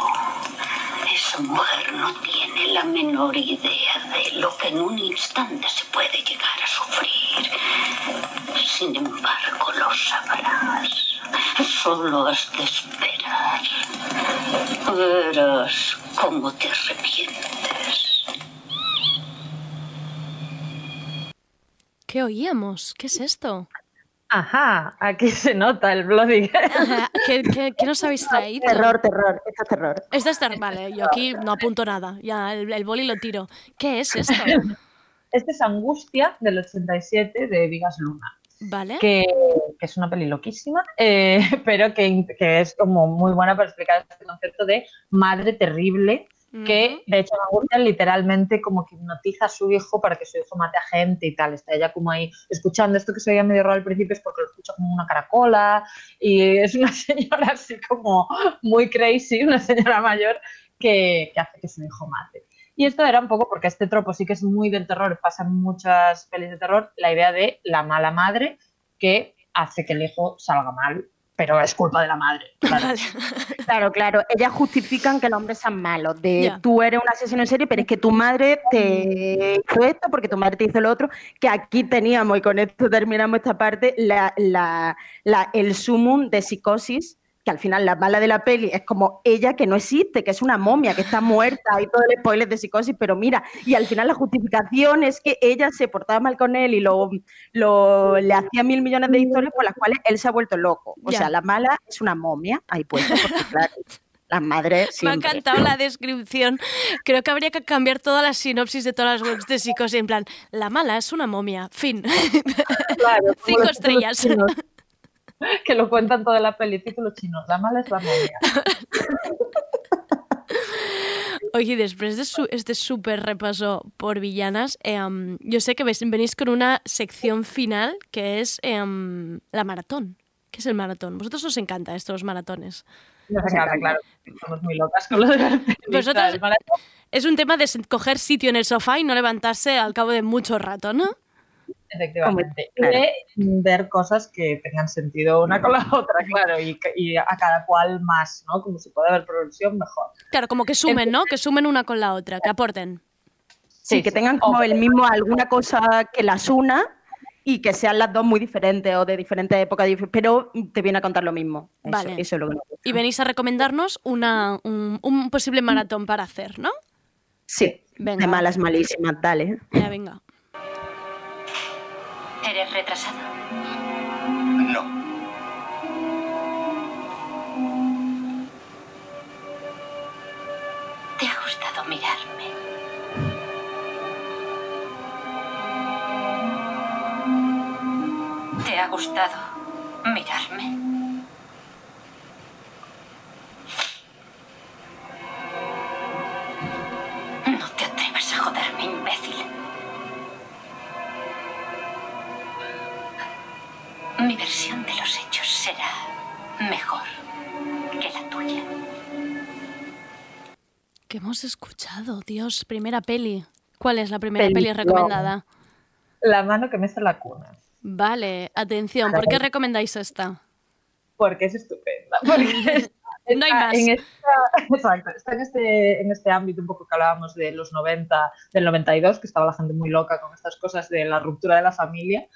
esa mujer no tiene la menor idea de lo que en un instante se puede llegar a sufrir. Sin embargo, lo sabrás. Solo has de esperar. Verás cómo te arrepientes. ¿Qué oíamos? ¿Qué es esto? Ajá, aquí se nota el Bloody. <laughs> Ajá, ¿Qué, qué, qué nos habéis traído? Terror, terror. Esto es terror. Esto es ter- Vale, yo aquí no apunto nada. Ya el, el boli lo tiro. ¿Qué es esto? <laughs> Este es Angustia del 87 de Vigas Luna. ¿Vale? que, que es una peli loquísima, eh, <laughs> pero que, que es como muy buena para explicar este concepto de madre terrible, que de hecho Angustia literalmente como que hipnotiza a su hijo para que su hijo mate a gente y tal. Está ella como ahí escuchando esto que se oía medio raro al principio es porque lo escucha como una caracola y es una <laughs> señora así como muy crazy, una señora mayor que, que hace que su hijo mate. Y esto era un poco, porque este tropo sí que es muy del terror, pasa en muchas pelis de terror, la idea de la mala madre que hace que el hijo salga mal, pero es culpa de la madre. <laughs> Claro. Claro, claro. Ellas justifican que el hombre sean malos. De Ya. tú eres un asesino en serie, pero es que tu madre te hizo esto porque tu madre te hizo lo otro. Que aquí teníamos, y con esto terminamos esta parte, la, la- la- el sumum de psicosis. Que al final la mala de la peli es como ella que no existe, que es una momia, que está muerta y todo el spoiler de psicosis, pero mira, y al final la justificación es que ella se portaba mal con él y lo, lo- le hacía mil millones de historias por las cuales él se ha vuelto loco. O Ya. sea, la mala es una momia, ahí puesta, porque <laughs> claro, las madres Me ha encantado la descripción. Creo que habría que cambiar todas las sinopsis de todas las webs de psicosis. En plan, la mala es una momia. Fin. Claro, <laughs> Cinco estrellas. <laughs> que lo cuentan toda la peli, títulos chinos. La mala es la momia. <laughs> Oye, después de su- este súper repaso por villanas, em, yo sé que venís con una sección final que es em, la maratón. ¿Qué es el maratón? ¿Vosotros os encanta estos maratones? Nos encanta, claro. Somos muy locas con lo de Vosotros el maratón. es un tema de coger sitio en el sofá y no levantarse al cabo de mucho rato, ¿no? Efectivamente. Claro. ver cosas que tengan sentido una con la otra, claro, y, a cada cual más, ¿no? Como si puede haber progresión, mejor. Claro, como que sumen, ¿no? Que sumen una con la otra, que aporten. Sí, que tengan como el mismo, alguna cosa que las una y que sean las dos muy diferentes o de diferentes épocas, pero te viene a contar lo mismo. Eso, Vale. eso es lo que. Y venís a recomendarnos una, un, un posible maratón para hacer, ¿no? Sí, Venga. de malas malísimas, dale. Ya, venga. ¿Eres retrasado? No. ¿Te ha gustado mirarme? ¿Te ha gustado mirarme? Mi versión de los hechos será mejor que la tuya. ¿Qué hemos escuchado? Dios, primera peli. ¿Cuál es la primera peli recomendada? La mano que me hace la cuna. Vale, atención, ¿por qué recomendáis esta? Porque es estupenda. Porque <laughs> No hay está más. En esta, exacto, está en este, en este ámbito un poco que hablábamos de los 90, del 92, que estaba la gente muy loca con estas cosas de la ruptura de la familia.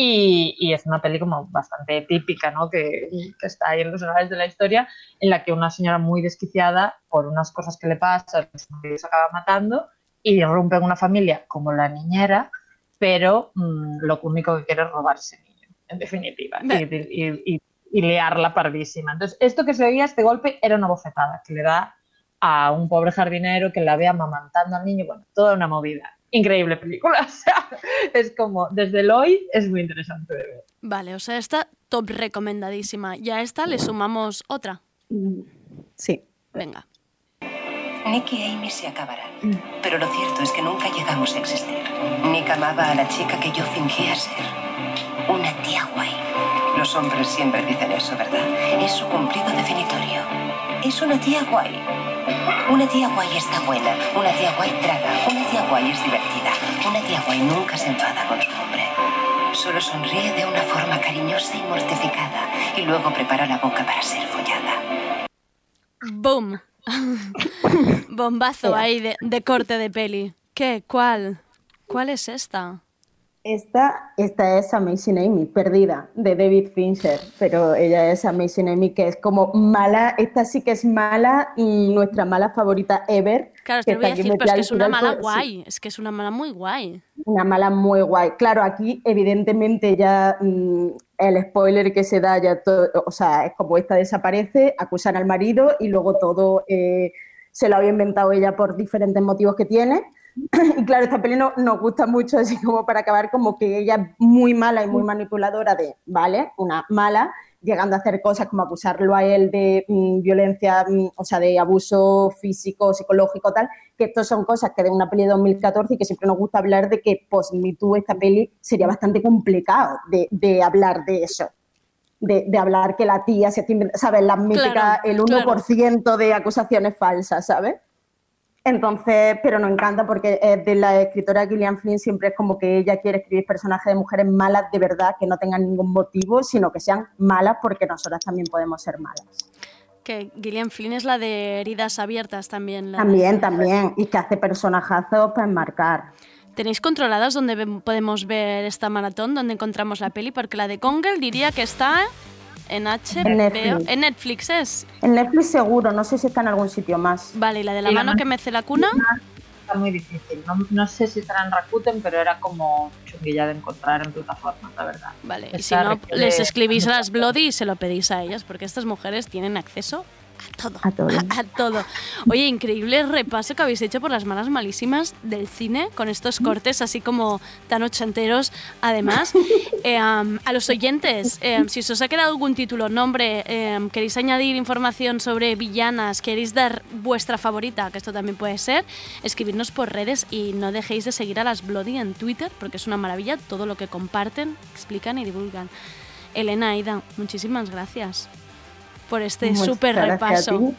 Y, y es una peli como bastante típica, ¿no? Que, que está ahí en los anales de la historia, en la que una señora muy desquiciada, por unas cosas que le pasan, se acaba matando y rompe una familia como la niñera, pero mm, lo único que quiere es robar ese niño, en definitiva, y, y- y- y liarla pardísima. Entonces, esto que se oía, este golpe, era una bofetada que le da a un pobre jardinero que la ve amamantando al niño, bueno, toda una movida. Increíble película, <laughs> o sea, es como, desde el hoy es muy interesante de ver. Vale, o sea, esta top recomendadísima. Y a esta le sumamos otra. Sí. Venga. Nick y Amy se acabarán. Pero lo cierto es que nunca llegamos a existir. Nick amaba a la chica que yo fingía ser. Una tía guay. Los hombres siempre dicen eso, ¿verdad? Es su cumplido definitorio. Es una tía guay. Una tía guay está buena. Una tía guay traga. Una tía guay es divertida. Una tía guay nunca se enfada con su hombre. Solo sonríe de una forma cariñosa y mortificada. Y luego prepara la boca para ser follada. ¡Boom! <laughs> Bombazo ahí de, de corte de peli. ¿Qué? ¿Cuál? ¿Cuál es esta? Esta, esta es Amazing Amy, perdida, de David Fincher, pero ella es Amazing Amy, que es como mala, esta sí que es mala, nuestra mala favorita ever. Claro, te voy a decir, pero es que es una mala por- guay. Es que es una mala muy guay. Una mala muy guay. Claro, aquí evidentemente ya mm, el spoiler que se da ya todo, o sea, es como esta desaparece, acusan al marido y luego todo eh, se lo había inventado ella por diferentes motivos que tiene. Y claro, esta peli no, nos gusta mucho, así como para acabar, como que ella es muy mala y muy manipuladora de, ¿vale? Una mala, llegando a hacer cosas como acusarlo a él de mm, violencia, mm, o sea, de abuso físico, psicológico, tal, que estas son cosas que de una peli de 2014 y que siempre nos gusta hablar de que post-Me Too esta peli sería bastante complicado de, de hablar de eso. De, de hablar que la tía se está ¿sabes? Las míticas, Claro, el 1% de acusaciones falsas, ¿sabes? Entonces, pero nos encanta porque es de la escritora Gillian Flynn siempre es como que ella quiere escribir personajes de mujeres malas de verdad, que no tengan ningún motivo, sino que sean malas porque nosotras también podemos ser malas. Que Gillian Flynn es la de heridas abiertas también. la de- También, también. Y que hace personajazos para enmarcar. ¿Tenéis controladas dónde podemos ver esta maratón, dónde encontramos la peli? Porque la de Congel diría que está en HBO. En Netflix. En Netflix es. En Netflix seguro, no sé si está en algún sitio más. Vale, ¿y la de la mano que mece la cuna? Está muy difícil. No, no sé si estará en Rakuten, pero era como chunguilla de encontrar en plataformas, la verdad. Vale, y si no, les escribís a las Bloody y se lo pedís a ellas, porque estas mujeres tienen acceso todo. A todo. <laughs> A todo. Oye, increíble repaso que habéis hecho por las malas malísimas del cine, con estos cortes así como tan ochenteros. Además, <laughs> eh, um, a los oyentes, eh, si os ha quedado algún título, nombre, eh, queréis añadir información sobre villanas, queréis dar vuestra favorita, que esto también puede ser, escribirnos por redes y no dejéis de seguir a las Bloody en Twitter, porque es una maravilla todo lo que comparten, explican y divulgan. Elena, Aida, muchísimas gracias por este Muchas a repaso.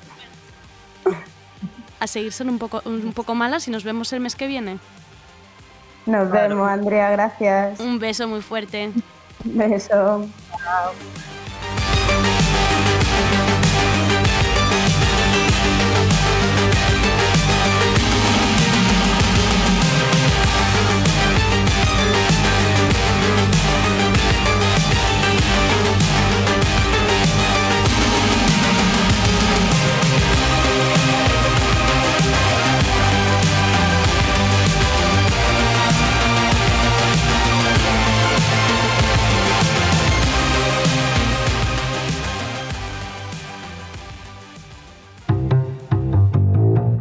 A seguir siendo un poco, un poco malas y nos vemos el mes que viene. Nos vemos, Andrea, gracias. Un beso muy fuerte. Beso.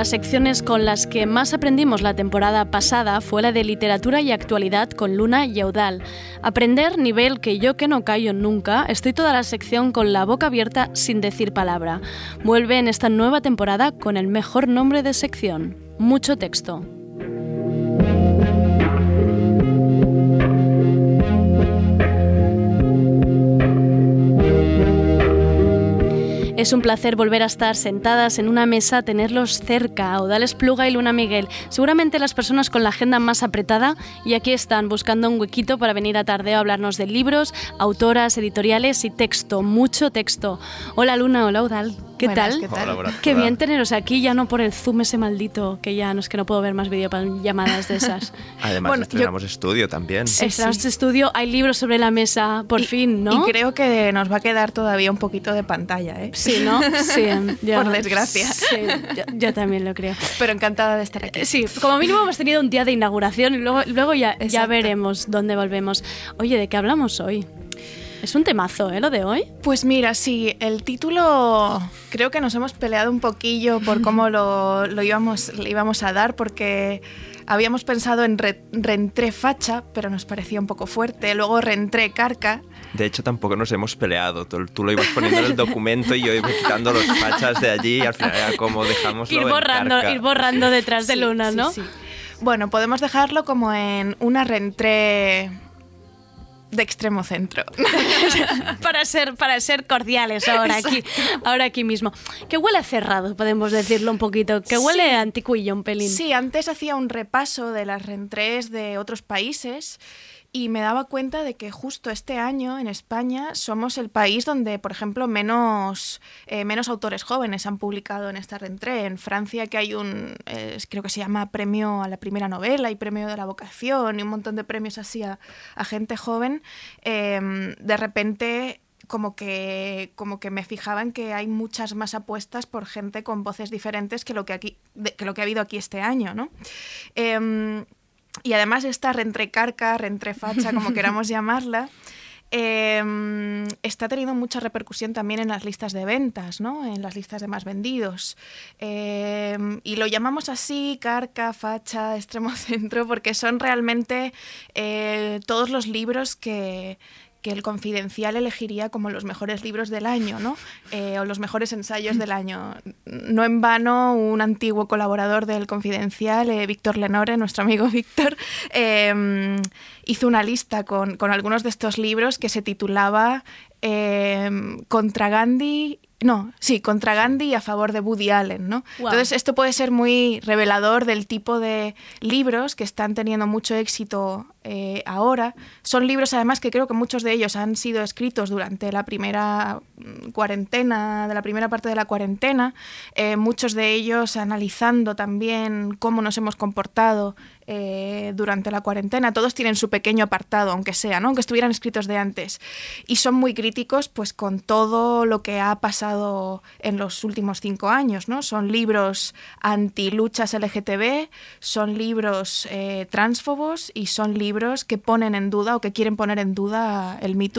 Las secciones con las que más aprendimos la temporada pasada fue la de literatura y actualidad con Luna y Audal. Aprender nivel que yo que no callo nunca, estoy toda la sección con la boca abierta sin decir palabra. Vuelve en esta nueva temporada con el mejor nombre de sección, mucho texto. Es un placer volver a estar sentadas en una mesa, tenerlos cerca, Audales Pluga y Luna Miguel. Seguramente las personas con la agenda más apretada y aquí están buscando un huequito para venir a Tardeo a hablarnos de libros, autoras, editoriales y texto, mucho texto. Hola Luna, hola Audal. ¿Qué Buenas, tal? ¿qué tal? Hola, buenas, Qué hola. bien teneros aquí, ya no por el Zoom ese maldito, que ya no es que no puedo ver más videollamadas de esas. <laughs> Además, Bueno, yo- estrenamos estudio también. Estrenamos este estudio, hay libros sobre la mesa, por fin, ¿no? Y creo que nos va a quedar todavía un poquito de pantalla, ¿eh? Sí, ¿no? Sí, <laughs> ya- Por desgracia. Sí, yo, yo también lo creo. Pero encantada de estar aquí. Sí, como mínimo hemos tenido un día de inauguración y luego, luego ya, ya veremos dónde volvemos. Oye, ¿de qué hablamos hoy? Es un temazo, ¿eh? Lo de hoy. Pues mira, sí, el título creo que nos hemos peleado un poquillo por <laughs> cómo lo, lo íbamos, le íbamos a dar, porque habíamos pensado en re- reentré facha, pero nos parecía un poco fuerte. Luego reentré carca. De hecho, tampoco nos hemos peleado. Tú, tú lo ibas poniendo en el documento y yo iba quitando los fachas de allí y al final era como dejamos Ir borrando, ir borrando detrás de Luna, sí, ¿no? sí. Bueno, podemos dejarlo como en una reentré de extremo centro. <laughs> para, ser, para ser cordiales ahora aquí, ahora aquí mismo. Que huele a cerrado, podemos decirlo un poquito. Que huele Sí. a anticuillo un pelín. Sí, antes hacía un repaso de las reentrés de otros países y me daba cuenta de que justo este año en España somos el país donde, por ejemplo, menos, eh, menos autores jóvenes han publicado en esta reentré. En Francia que hay un, creo que se llama Premio a la Primera Novela y Premio de la Vocación y un montón de premios así a, a gente joven, eh, de repente como que, como que me fijaba en que hay muchas más apuestas por gente con voces diferentes que lo que, aquí, que, lo que ha habido aquí este año, ¿no? Em, y además esta rentrecarca, rentrefacha, como <laughs> queramos llamarla, eh, está teniendo mucha repercusión también en las listas de ventas, ¿no? en las listas de más vendidos. Eh, y lo llamamos así, carca, facha, extremo <laughs> centro, porque son realmente eh, todos los libros que, que el Confidencial elegiría como los mejores libros del año, ¿no? Eh, o los mejores ensayos del año. No en vano, un antiguo colaborador del Confidencial, eh, Víctor Lenore, nuestro amigo <laughs> Víctor, eh, hizo una lista con, con algunos de estos libros que se titulaba Contra Gandhi no, sí, contra Gandhi y a favor de Woody Allen, ¿no? Wow. Entonces esto puede ser muy revelador del tipo de libros que están teniendo mucho éxito eh, ahora. Son libros además que creo que muchos de ellos han sido escritos durante la primera mm, cuarentena, de la primera parte de la cuarentena. Eh, muchos de ellos analizando también cómo nos hemos comportado eh, durante la cuarentena. Todos tienen su pequeño apartado, aunque sea, ¿no? aunque estuvieran escritos de antes. Y son muy críticos pues, con todo lo que ha pasado en los últimos cinco años. ¿no? Son libros anti-luchas LGTB, son libros eh, transfobos y son libros que ponen en duda o que quieren poner en duda el Me.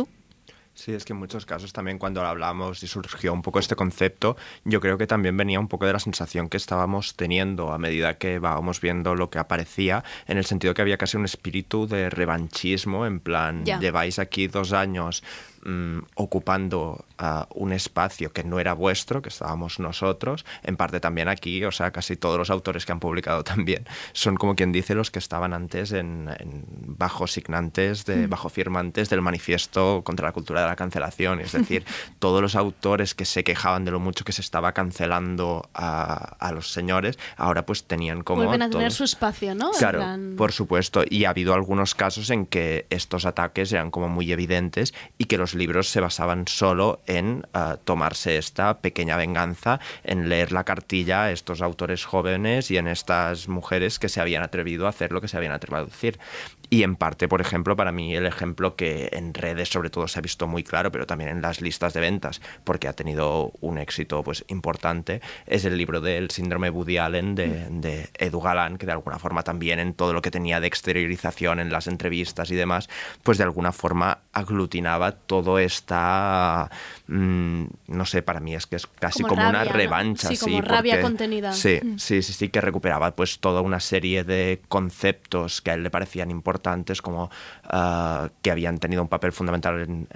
Sí, es que en muchos casos también cuando hablamos y surgió un poco este concepto, yo creo que también venía un poco de la sensación que estábamos teniendo a medida que íbamos viendo lo que aparecía, en el sentido que había casi un espíritu de revanchismo, en plan, lleváis aquí dos años mm, ocupando ah, un espacio que no era vuestro, que estábamos nosotros, en parte también aquí, o sea, casi todos los autores que han publicado <laughs> también son como quien dice los que estaban antes en, en bajo signantes, de, Mm. bajo firmantes del manifiesto contra la cultura de la cancelación, es decir, <laughs> todos los autores que se quejaban de lo mucho que se estaba cancelando a, a los señores, ahora pues tenían como... Vuelven a tener todos- su espacio, ¿no? Claro, plan- por supuesto. Y ha habido algunos casos en que estos ataques eran como muy evidentes y que los libros se basaban solo en ah, tomarse esta pequeña venganza, en leer la cartilla a estos autores jóvenes y en estas mujeres que se habían atrevido a hacer lo que se habían atrevido a decir. Y en parte, por ejemplo, para mí el ejemplo que en redes sobre todo se ha visto muy claro, pero también en las listas de ventas, porque ha tenido un éxito pues importante, es el libro del síndrome Woody Allen de, de Edu Galán, que de alguna forma también en todo lo que tenía de exteriorización en las entrevistas y demás, pues de alguna forma aglutinaba todo esta, mm, no sé, para mí es que es casi Como como, una revancha. Sí, como rabia porque- contenida. Sí, Mm. sí, sí, sí, que recuperaba pues toda una serie de conceptos que a él le parecían importantes, como ah, que habían tenido un papel fundamental, en,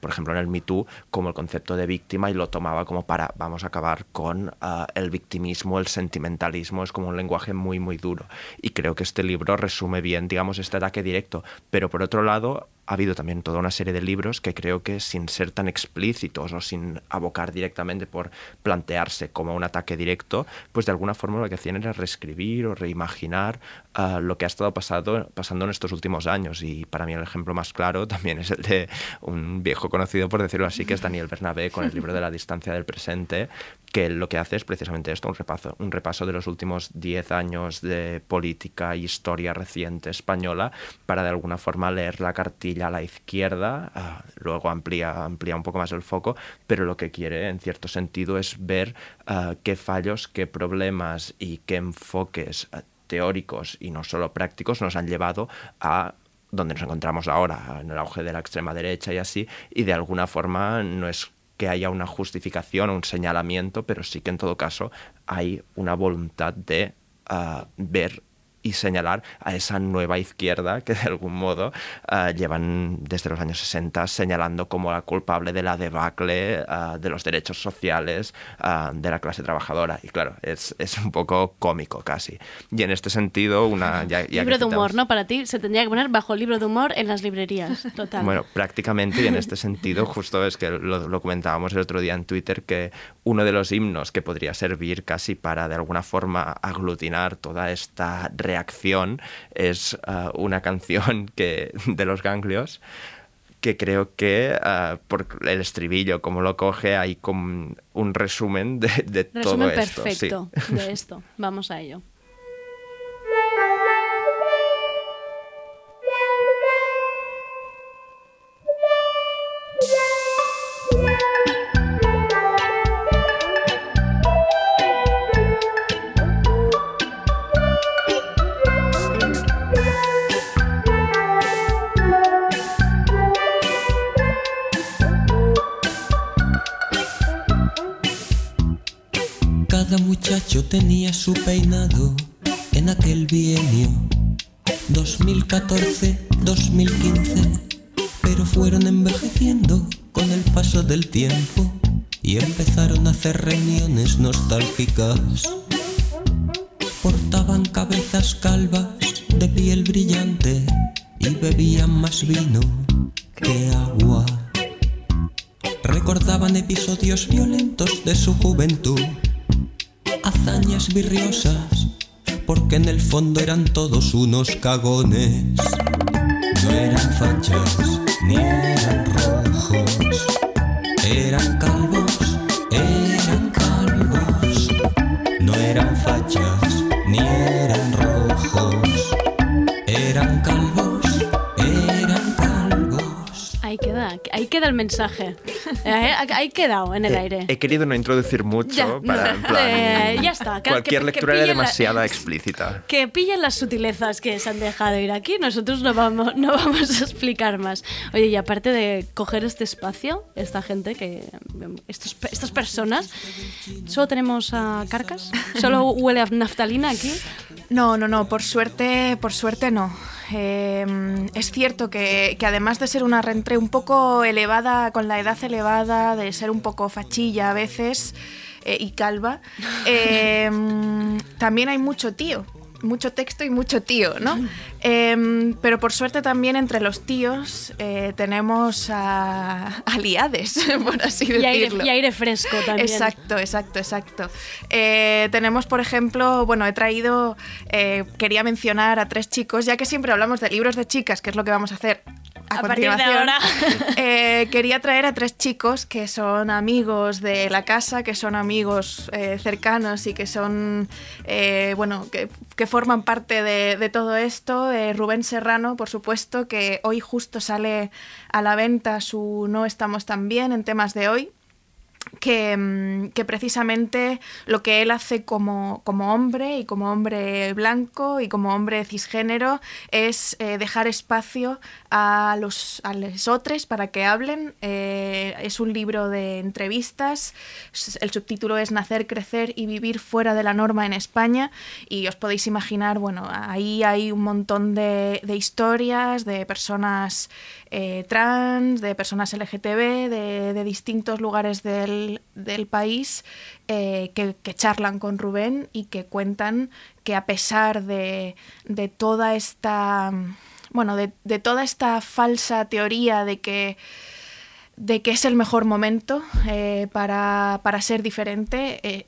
por ejemplo, en el Me Too, como el concepto de víctima, y lo tomaba como para, vamos a acabar con ah, el victimismo, el sentimentalismo, es como un lenguaje muy, muy duro. Y creo que este libro resume bien, digamos, este ataque directo. Pero por otro lado, ha habido también toda una serie de libros que creo que sin ser tan explícitos o sin abocar directamente por plantearse como un ataque directo, pues de alguna forma lo que hacían era reescribir o reimaginar ah, lo que ha estado pasado, pasando en estos últimos años. Y para mí el ejemplo más claro también es el de un viejo conocido, por decirlo así, que es Daniel Bernabé con el libro de la distancia del presente, que lo que hace es precisamente esto, un repaso, un repaso de los últimos 10 años de política y historia reciente española para de alguna forma leer la cartilla a la izquierda, ah, luego amplía, amplía un poco más el foco, pero lo que quiere en cierto sentido es ver ah, qué fallos, qué problemas y qué enfoques ah, teóricos y no solo prácticos nos han llevado a donde nos encontramos ahora, en el auge de la extrema derecha y así, y de alguna forma no es que haya una justificación o un señalamiento, pero sí que en todo caso hay una voluntad de ver y señalar a esa nueva izquierda que de algún modo ah, llevan desde los años 60 señalando como la culpable de la debacle ah, de los derechos sociales ah, de la clase trabajadora. Y claro, es, es un poco cómico casi. Y en este sentido, una... ya- ya libro de humor, ¿no? Para ti se tendría que poner bajo libro de humor en las librerías. Total. Bueno, prácticamente y en este sentido, justo es que lo, lo comentábamos el otro día en Twitter, que uno de los himnos que podría servir casi para de alguna forma aglutinar toda esta reacción es ah, una canción <laughs> que, de los ganglios que creo que ah, por el estribillo, como lo coge, hay como un resumen de, de todo Resumen esto. sí. perfecto de <laughs> esto. Vamos a ello. Muchacho tenía su peinado en aquel bienio 2014-2015, pero fueron envejeciendo con el paso del tiempo y empezaron a hacer reuniones nostálgicas. Portaban cabezas calvas de piel brillante y bebían más vino que agua. Recordaban episodios violentos de su juventud, hazañas virriosas, porque en el fondo eran todos unos cagones. No eran fachas ni eran rojos, eran calvos, eran calvos. No eran fachas ni eran rojos, eran calvos, eran calvos. Ahí queda, ahí queda el mensaje. Eh, Ahí quedado en el aire. He querido no introducir mucho Ya, para, en plan, <laughs> eh, ya está. que- cualquier que- lectura que era la- demasiada <laughs> explícita. Que pillen las sutilezas que se han dejado ir aquí, nosotros no vamos, <laughs> no vamos a explicar más. Oye, y aparte de coger este espacio, esta gente que. Estos, estas personas, ¿solo tenemos a carcas? ¿Solo huele a naftalina aquí? No, no, no, por suerte, por suerte no. Eh, es cierto que, que además de ser una rentré un poco elevada, con la edad elevada, de ser un poco fachilla a veces eh, y calva, <laughs> eh, también hay mucho tío. Mucho texto y mucho tío, ¿no? Eh, pero por suerte también entre los tíos eh, tenemos a aliades, <laughs> por así Y aire, decirlo. y aire fresco también. Exacto, exacto, exacto. Eh, tenemos, por ejemplo, bueno, he traído, eh, quería mencionar a tres chicos, ya que siempre hablamos de libros de chicas, que es lo que vamos a hacer a, A partir de ahora. <laughs> Eh, quería traer a tres chicos que son amigos de la casa, que son amigos eh, cercanos y que son, eh, bueno, que, que forman parte de, de todo esto. Eh, Rubén Serrano, por supuesto, que hoy justo sale a la venta su No estamos tan bien en temas de hoy que, mm, que precisamente lo que él hace como, como hombre y como hombre blanco y como hombre cisgénero es eh, dejar espacio a los, a otros para que hablen. Eh, es un libro de entrevistas, el subtítulo es Nacer, crecer y vivir fuera de la norma en España y os podéis imaginar, bueno, ahí hay un montón de, de historias de personas eh, trans, de personas LGTB, de, de distintos lugares del, del país eh, que, charlan con Rubén y que cuentan que a pesar de, de toda esta bueno, de, de toda esta falsa teoría de que de que es el mejor momento eh, para, para ser diferente,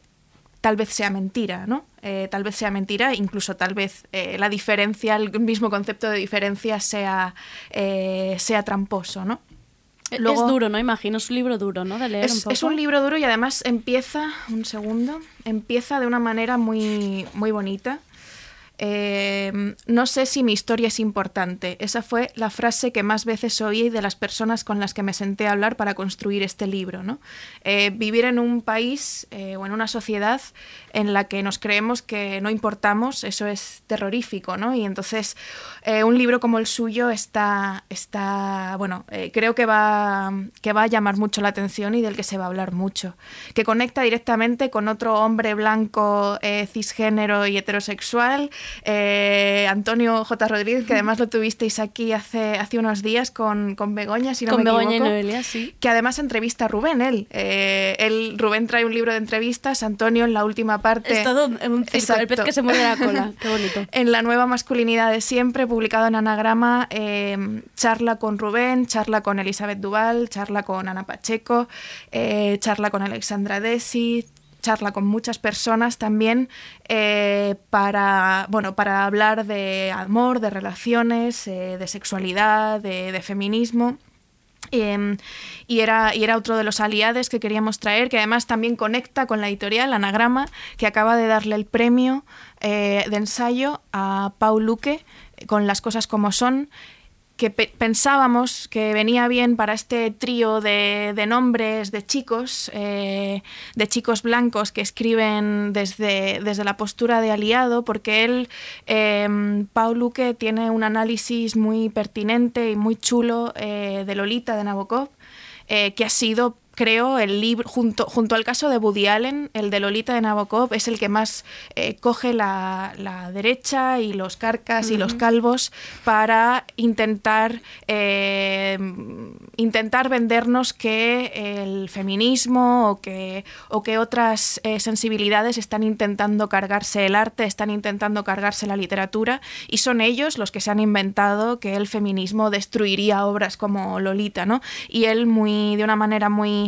tal vez sea mentira, ¿no? Eh, tal vez sea mentira, incluso tal vez eh, la diferencia, el mismo concepto de diferencia sea, eh, sea tramposo, ¿no? Luego- es duro, ¿no? Imagino, es un libro duro, ¿no? De leer un es, poco. es un libro duro y además empieza, un segundo, empieza de una manera muy, muy bonita. Eh, no sé si mi historia es importante. Esa fue la frase que más veces oí de las personas con las que me senté a hablar para construir este libro. ¿no? Eh, vivir en un país eh, o en una sociedad en la que nos creemos que no importamos, eso es terrorífico. ¿no? Y entonces eh, un libro como el suyo está, está bueno, creo que va, que va a llamar mucho la atención y del que se va a hablar mucho. Que conecta directamente con otro hombre blanco, cisgénero y heterosexual, eh, Antonio J. Rodríguez, que además lo tuvisteis aquí hace, hace unos días con, con Begoña, si no Con me Begoña y equivoco. Noelia, sí. Que además entrevista a Rubén, él. Eh, él. Rubén trae un libro de entrevistas, Antonio en la última parte. Es todo en un circo, el pez que se mueve la cola. <laughs> Qué bonito. En la nueva masculinidad de siempre, publicado en Anagrama, eh, charla con Rubén, charla con Elizabeth Duval, charla con Ana Pacheco, eh, charla con Alexandra Desi, charla con muchas personas también eh, para, bueno, para hablar de amor, de relaciones, eh, de sexualidad, de, feminismo. Eh, y, era, y era otro de los aliados que queríamos traer, que además también conecta con la editorial Anagrama, que acaba de darle el premio eh, de ensayo a Paul Luque con Las cosas como son, que pe- pensábamos que venía bien para este trío de, de nombres de chicos, eh, de chicos blancos que escriben desde, desde la postura de aliado, porque él, eh, Paul Luque, tiene un análisis muy pertinente y muy chulo eh, de Lolita de Nabokov, eh, que ha sido creo, el libro, junto, junto al caso de Woody Allen, el de Lolita de Nabokov, es el que más eh, coge la, la derecha y los carcas y los calvos para intentar, eh, intentar vendernos que el feminismo o que, o que otras eh, sensibilidades están intentando cargarse el arte, están intentando cargarse la literatura y son ellos los que se han inventado que el feminismo destruiría obras como Lolita, ¿no? Y él muy, de una manera muy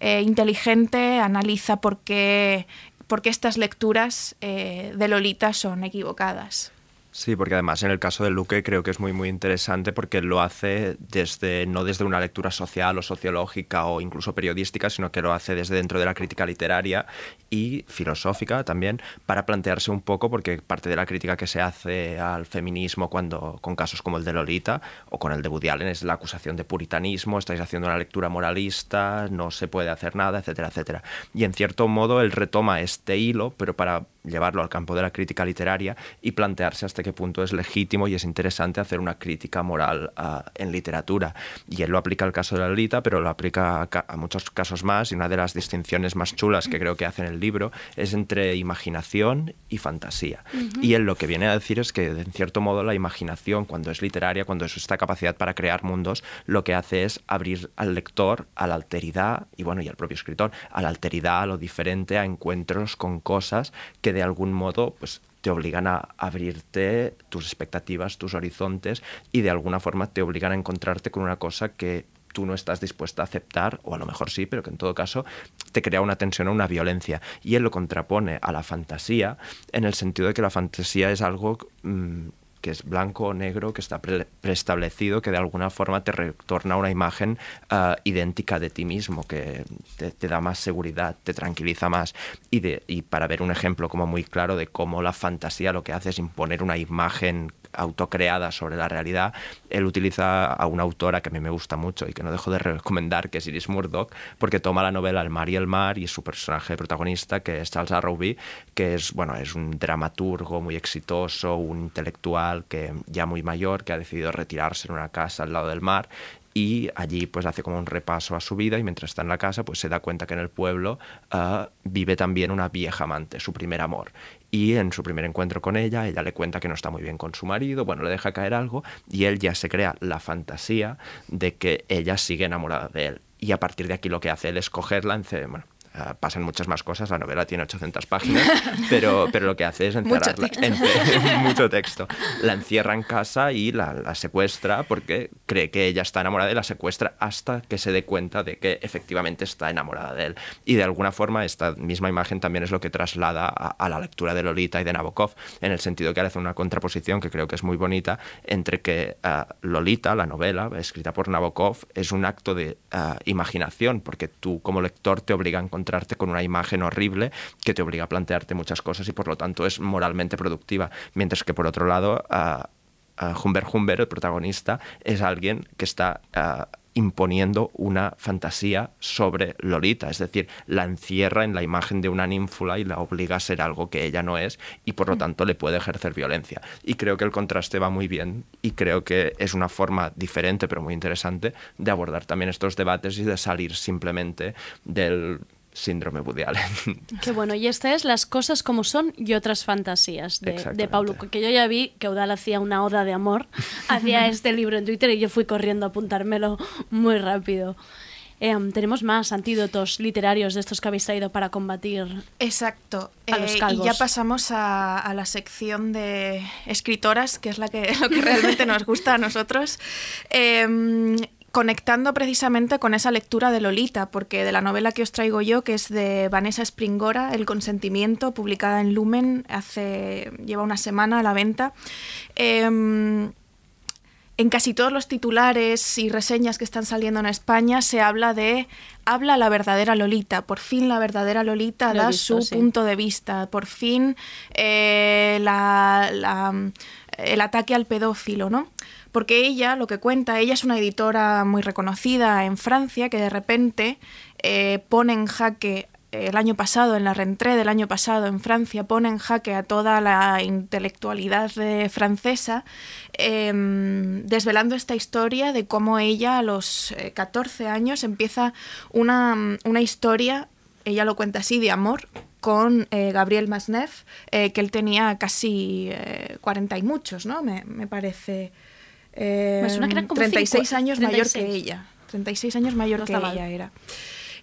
eh, inteligente analiza por qué, por qué estas lecturas eh, de Lolita son equivocadas. Sí, porque además en el caso de Luque creo que es muy muy interesante porque lo hace desde no desde una lectura social o sociológica o incluso periodística, sino que lo hace desde dentro de la crítica literaria y filosófica también para plantearse un poco porque parte de la crítica que se hace al feminismo cuando con casos como el de Lolita o con el de Woody Allen es la acusación de puritanismo, estáis haciendo una lectura moralista, no se puede hacer nada, etcétera, etcétera. Y en cierto modo él retoma este hilo, pero para llevarlo al campo de la crítica literaria y plantearse hasta qué punto es legítimo y es interesante hacer una crítica moral uh, en literatura. Y él lo aplica al caso de Lolita, pero lo aplica a, a, muchos casos más y una de las distinciones más chulas que creo que hace en el libro es entre imaginación y fantasía. Uh -huh. Y él lo que viene a decir es que, en cierto modo, la imaginación, cuando es literaria, cuando es esta capacidad para crear mundos, lo que hace es abrir al lector a la alteridad y, bueno, y al propio escritor, a la alteridad, a lo diferente, a encuentros con cosas que de algún modo pues te obligan a abrirte tus expectativas, tus horizontes y de alguna forma te obligan a encontrarte con una cosa que tú no estás dispuesta a aceptar, o a lo mejor sí, pero que en todo caso te crea una tensión o una violencia. Y él lo contrapone a la fantasía en el sentido de que la fantasía es algo mmm, que es blanco o negro, que está pre preestablecido, que de alguna forma te retorna una imagen uh, idéntica de ti mismo, que te, te, da más seguridad, te tranquiliza más. Y, de, y para ver un ejemplo como muy claro de cómo la fantasía lo que hace es imponer una imagen autocreada sobre la realidad, él utiliza a una autora que a mí me gusta mucho y que no dejo de recomendar, que es Iris Murdoch, porque toma la novela El mar y el mar y su personaje protagonista, que es Charles Arrowby, que es, bueno, es un dramaturgo muy exitoso, un intelectual que ya muy mayor, que ha decidido retirarse en una casa al lado del mar y allí pues hace como un repaso a su vida y mientras está en la casa pues se da cuenta que en el pueblo uh, vive también una vieja amante, su primer amor. Y en su primer encuentro con ella, ella le cuenta que no está muy bien con su marido, bueno, le deja caer algo y él ya se crea la fantasía de que ella sigue enamorada de él. Y a partir de aquí lo que hace él es cogerla, en, Uh, pasan muchas más cosas, la novela tiene 800 páginas, <laughs> pero, pero lo que hace es encerrarla. Mucho texto. En, <laughs> mucho texto. La encierra en casa y la, la, secuestra porque cree que ella está enamorada y la secuestra hasta que se dé cuenta de que efectivamente está enamorada de él. Y de alguna forma esta misma imagen también es lo que traslada a, a la lectura de Lolita y de Nabokov, en el sentido que hace una contraposición que creo que es muy bonita entre que uh, Lolita, la novela escrita por Nabokov, es un acto de uh, imaginación, porque tú como lector te obliga a encontrarte con una imagen horrible que te obliga a plantearte muchas cosas y por lo tanto es moralmente productiva. Mientras que por otro lado, uh, uh, Humbert Humbert, el protagonista, es alguien que está uh, imponiendo una fantasía sobre Lolita, es decir, la encierra en la imagen de una ninfula y la obliga a ser algo que ella no es y por lo tanto le puede ejercer violencia. Y creo que el contraste va muy bien y creo que es una forma diferente pero muy interesante de abordar también estos debates y de salir simplemente del síndrome Woody Allen. <laughs> Qué bueno, y esta es Las cosas como son y otras fantasías de, de Paulo, que yo ya vi que Eudal hacía una oda de amor <laughs> hacia este libro en Twitter y yo fui corriendo a apuntármelo muy rápido. Eh, tenemos más antídotos literarios de estos que habéis traído para combatir Exacto. a los Eh, calvos. y ya pasamos a, a, la sección de escritoras, que es la que, <laughs> lo que realmente nos gusta a nosotros. Eh, conectando precisamente con esa lectura de Lolita, porque de la novela que os traigo yo, que es de Vanessa Springora, El consentimiento, publicada en Lumen, hace lleva una semana a la venta. Eh, en casi todos los titulares y reseñas que están saliendo en España se habla de habla la verdadera Lolita, por fin la verdadera Lolita Lo da visto, su sí. punto de vista, por fin eh, la, la, el ataque al pedófilo, ¿no? Porque ella, lo que cuenta, ella es una editora muy reconocida en Francia que de repente eh, pone en jaque el año pasado, en la rentrée del año pasado en Francia, pone en jaque a toda la intelectualidad eh, francesa, em, desvelando esta historia de cómo ella a los 14 años empieza una, una historia, ella lo cuenta así, de amor con eh, Gabriel Masneff, eh, que él tenía casi eh, 40 y muchos, ¿no? Me, me parece. Eh, Me suena que eran como 36 cinco- años mayor 36. que ella. 36 años mayor No que mal. ella era.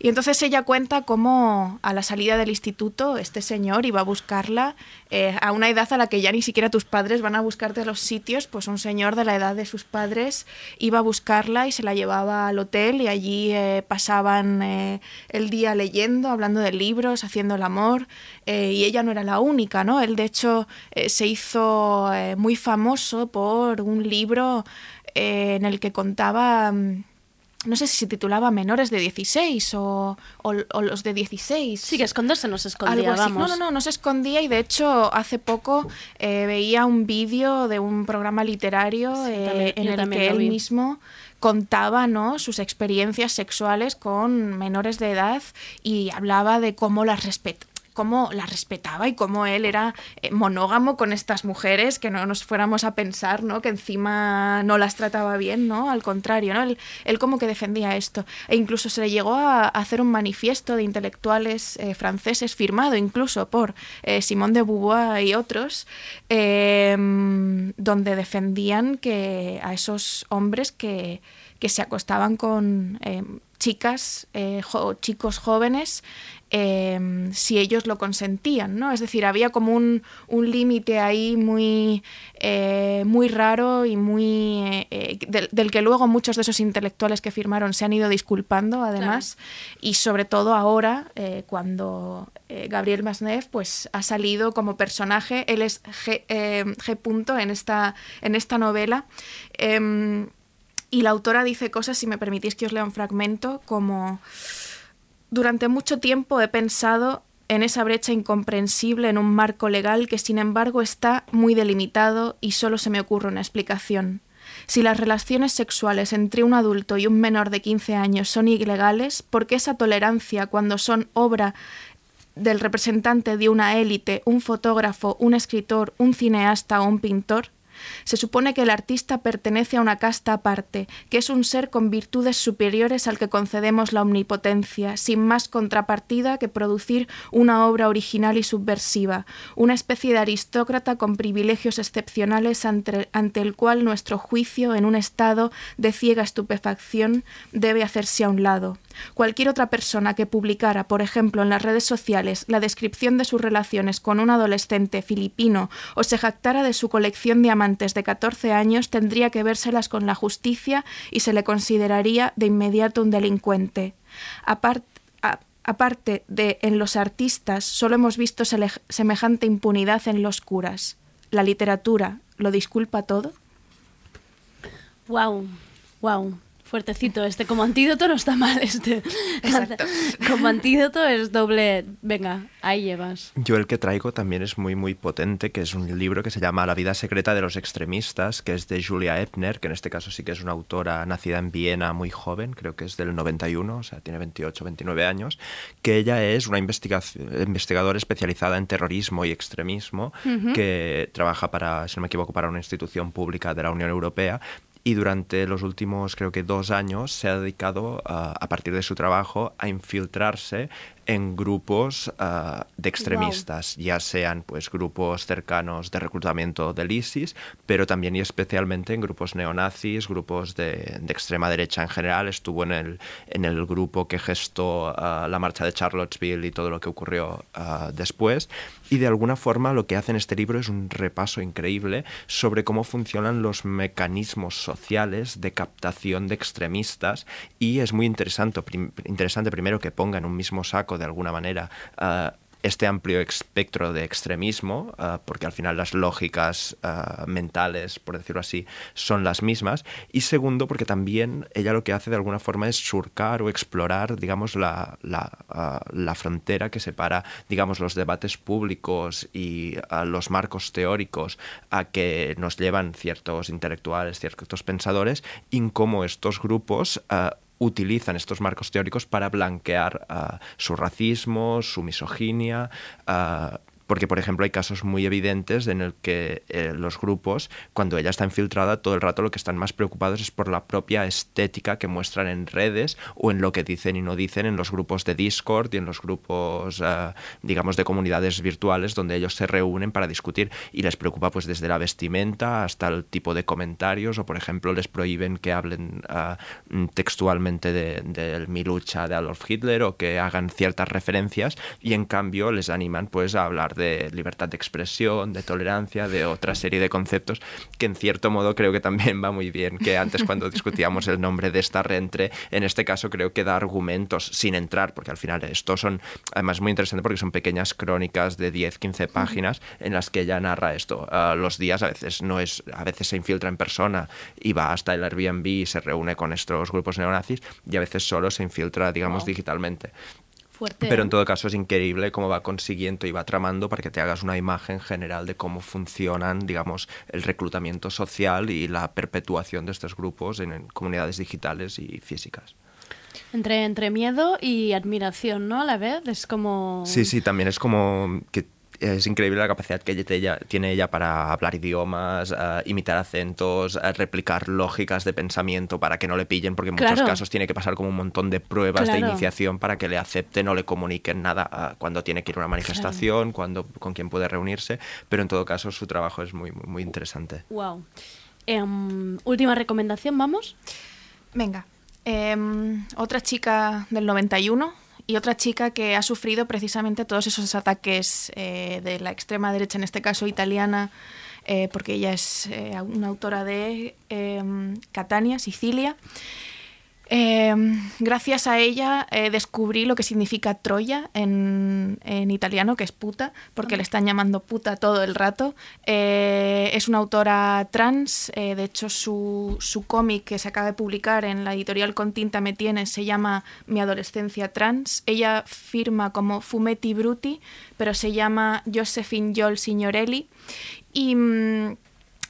Y entonces ella cuenta cómo a la salida del instituto este señor iba a buscarla eh, a una edad a la que ya ni siquiera tus padres van a buscarte los sitios, pues un señor de la edad de sus padres iba a buscarla y se la llevaba al hotel y allí eh, pasaban eh, el día leyendo, hablando de libros, haciendo el amor y ella no era la única, ¿no? Él de hecho se hizo muy famoso por un libro en el que contaba... mm, no sé si se titulaba Menores de 16 o, o- o los de 16. Sí, que esconderse no se escondía, vamos. No, no, no, no se escondía y de hecho hace poco eh, veía un vídeo de un programa literario eh, también- en el que él vi. mismo contaba ¿no? sus experiencias sexuales con menores de edad y hablaba de cómo las respetaba cómo las respetaba y cómo él era eh, monógamo con estas mujeres, que no nos fuéramos a pensar, ¿no? Que encima no las trataba bien, ¿no? Al contrario, ¿no? Él, él como que defendía esto. E incluso se le llegó a, hacer un manifiesto de intelectuales eh, franceses, firmado incluso por eh, Simone de Beauvoir y otros, eh, donde defendían que a esos hombres que, que se acostaban con eh, chicas, eh, chicos jóvenes, eh, si ellos lo consentían, ¿no? Es decir, había como un, un límite ahí muy, eh, muy raro y muy eh, eh, del, del que luego muchos de esos intelectuales que firmaron se han ido disculpando, además, y sobre todo ahora, cuando Gabriel Masnev pues, ha salido como personaje, él es G, G punto en esta, en esta novela. Em, y la autora dice cosas, si me permitís que os lea un fragmento, como durante mucho tiempo he pensado en esa brecha incomprensible en un marco legal que sin embargo está muy delimitado y solo se me ocurre una explicación. Si las relaciones sexuales entre un adulto y un menor de 15 años son ilegales, ¿por qué esa tolerancia cuando son obra del representante de una élite, un fotógrafo, un escritor, un cineasta o un pintor? Se supone que el artista pertenece a una casta aparte, que es un ser con virtudes superiores al que concedemos la omnipotencia, sin más contrapartida que producir una obra original y subversiva, una especie de aristócrata con privilegios excepcionales ante, el cual nuestro juicio, en un estado de ciega estupefacción, debe hacerse a un lado. Cualquier otra persona que publicara, por ejemplo, en las redes sociales la descripción de sus relaciones con un adolescente filipino o se jactara de su colección de amantes de 14 años tendría que vérselas con la justicia y se le consideraría de inmediato un delincuente. Aparte de en los artistas, solo hemos visto semejante impunidad en los curas. ¿La literatura lo disculpa todo? Wow, wow. Fuertecito este. Como antídoto no está mal este. Exacto. <laughs> Como antídoto es doble. Venga, ahí llevas. Yo el que traigo también es muy muy potente, que es un libro que se llama La vida secreta de los extremistas, que es de Julia Epner, que en este caso sí que es una autora nacida en Viena muy joven, creo que es del 91, o sea, tiene 28, 29 años, que ella es una investigación- investigadora especializada en terrorismo y extremismo, que trabaja para, si no me equivoco, para una institución pública de la Unión Europea y durante los últimos, creo que dos años, se ha dedicado, ah, a partir de su trabajo, a infiltrarse en grupos ah, de extremistas, ya sean pues grupos cercanos de reclutamiento del ISIS, pero también y especialmente en grupos neonazis, grupos de, de extrema derecha en general. Estuvo en el, en el grupo que gestó ah, la marcha de Charlottesville y todo lo que ocurrió ah, después. Y de alguna forma lo que hace en este libro es un repaso increíble sobre cómo funcionan los mecanismos sociales de captación de extremistas y es muy interesante, interesante primero que ponga en un mismo saco de alguna manera ah, este amplio espectro de extremismo, ah, porque al final las lógicas ah, mentales, por decirlo así, son las mismas. Y segundo, porque también ella lo que hace de alguna forma es surcar o explorar, digamos, la, la, ah, la frontera que separa, digamos, los debates públicos y los marcos teóricos a que nos llevan ciertos intelectuales, ciertos pensadores, y cómo estos grupos utilizan estos marcos teóricos para blanquear uh, su racismo, su misoginia, uh, porque, por ejemplo, hay casos muy evidentes en el que eh, los grupos, cuando ella está infiltrada, todo el rato lo que están más preocupados es por la propia estética que muestran en redes o en lo que dicen y no dicen en los grupos de Discord y en los grupos, uh, digamos, de comunidades virtuales donde ellos se reúnen para discutir. Y les preocupa pues desde la vestimenta hasta el tipo de comentarios o, por ejemplo, les prohíben que hablen uh, textualmente de, de, mi lucha de Adolf Hitler o que hagan ciertas referencias y, en cambio, les animan pues a hablar de libertad de expresión, de tolerancia, de otra serie de conceptos que en cierto modo creo que también va muy bien, que antes cuando discutíamos el nombre de esta reentre, en este caso creo que da argumentos sin entrar, porque al final esto son, además muy interesante porque son pequeñas crónicas de 10, 15 páginas en las que ella narra esto. Uh, los días a veces no es, a veces se infiltra en persona y va hasta el Airbnb y se reúne con estos grupos neonazis y a veces solo se infiltra, digamos, wow. digitalmente. Fuerte, Pero en todo caso es increíble cómo va consiguiendo y va tramando para que te hagas una imagen general de cómo funcionan, digamos, el reclutamiento social y la perpetuación de estos grupos en, en comunidades digitales y físicas. Entre, entre miedo y admiración, ¿no? A la vez es como... Sí, sí, también es como que es increíble la capacidad que ella, tiene ella para hablar idiomas, uh, imitar acentos, uh, replicar lógicas de pensamiento para que no le pillen, porque en claro. muchos casos tiene que pasar como un montón de pruebas claro. de iniciación para que le acepten o le comuniquen nada uh, cuando tiene que ir a una manifestación, claro. cuando, con quién puede reunirse, pero en todo caso su trabajo es muy, muy, muy interesante. Wow. Um, última recomendación, ¿vamos? Venga. Um, otra chica del 91, y otra chica que ha sufrido precisamente todos esos ataques eh, de la extrema derecha, en este caso italiana, eh, porque ella es eh, una autora de Catania, Sicilia. Gracias a ella descubrí lo que significa Troya en, en, italiano, que es puta, porque le están llamando puta todo el rato. es una autora trans, de hecho su, su cómic que se acaba de publicar en la editorial Con Tinta Me Tienes se llama Mi adolescencia trans. Ella firma como Fumetti Bruti, pero se llama Josephine Joel Signorelli. Y...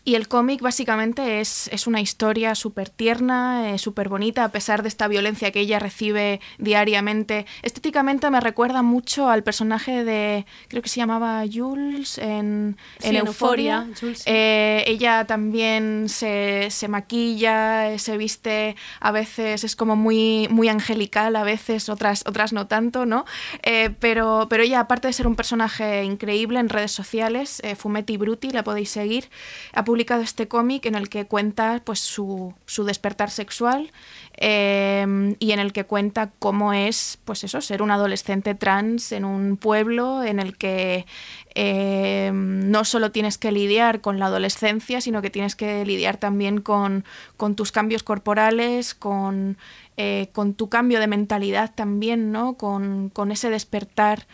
Y el cómic básicamente es, es, una historia súper tierna, eh, súper bonita, a pesar de esta violencia que ella recibe diariamente. Estéticamente me recuerda mucho al personaje de, creo que se llamaba Jules en, sí, en en Euforia. Jules, eh, ella también se, se, maquilla, se viste, a veces es como muy, muy angelical, a veces otras, otras no tanto, ¿no? Eh, pero, pero ella, aparte de ser un personaje increíble en redes sociales, eh, Fumetti Bruti, la podéis seguir, ha publicado este cómic en el que cuenta pues, su, su despertar sexual eh, y en el que cuenta cómo es pues eso, ser un adolescente trans en un pueblo en el que eh, no solo tienes que lidiar con la adolescencia, sino que tienes que lidiar también con, con tus cambios corporales, con, eh, con, tu cambio de mentalidad también, ¿no? con, con ese despertar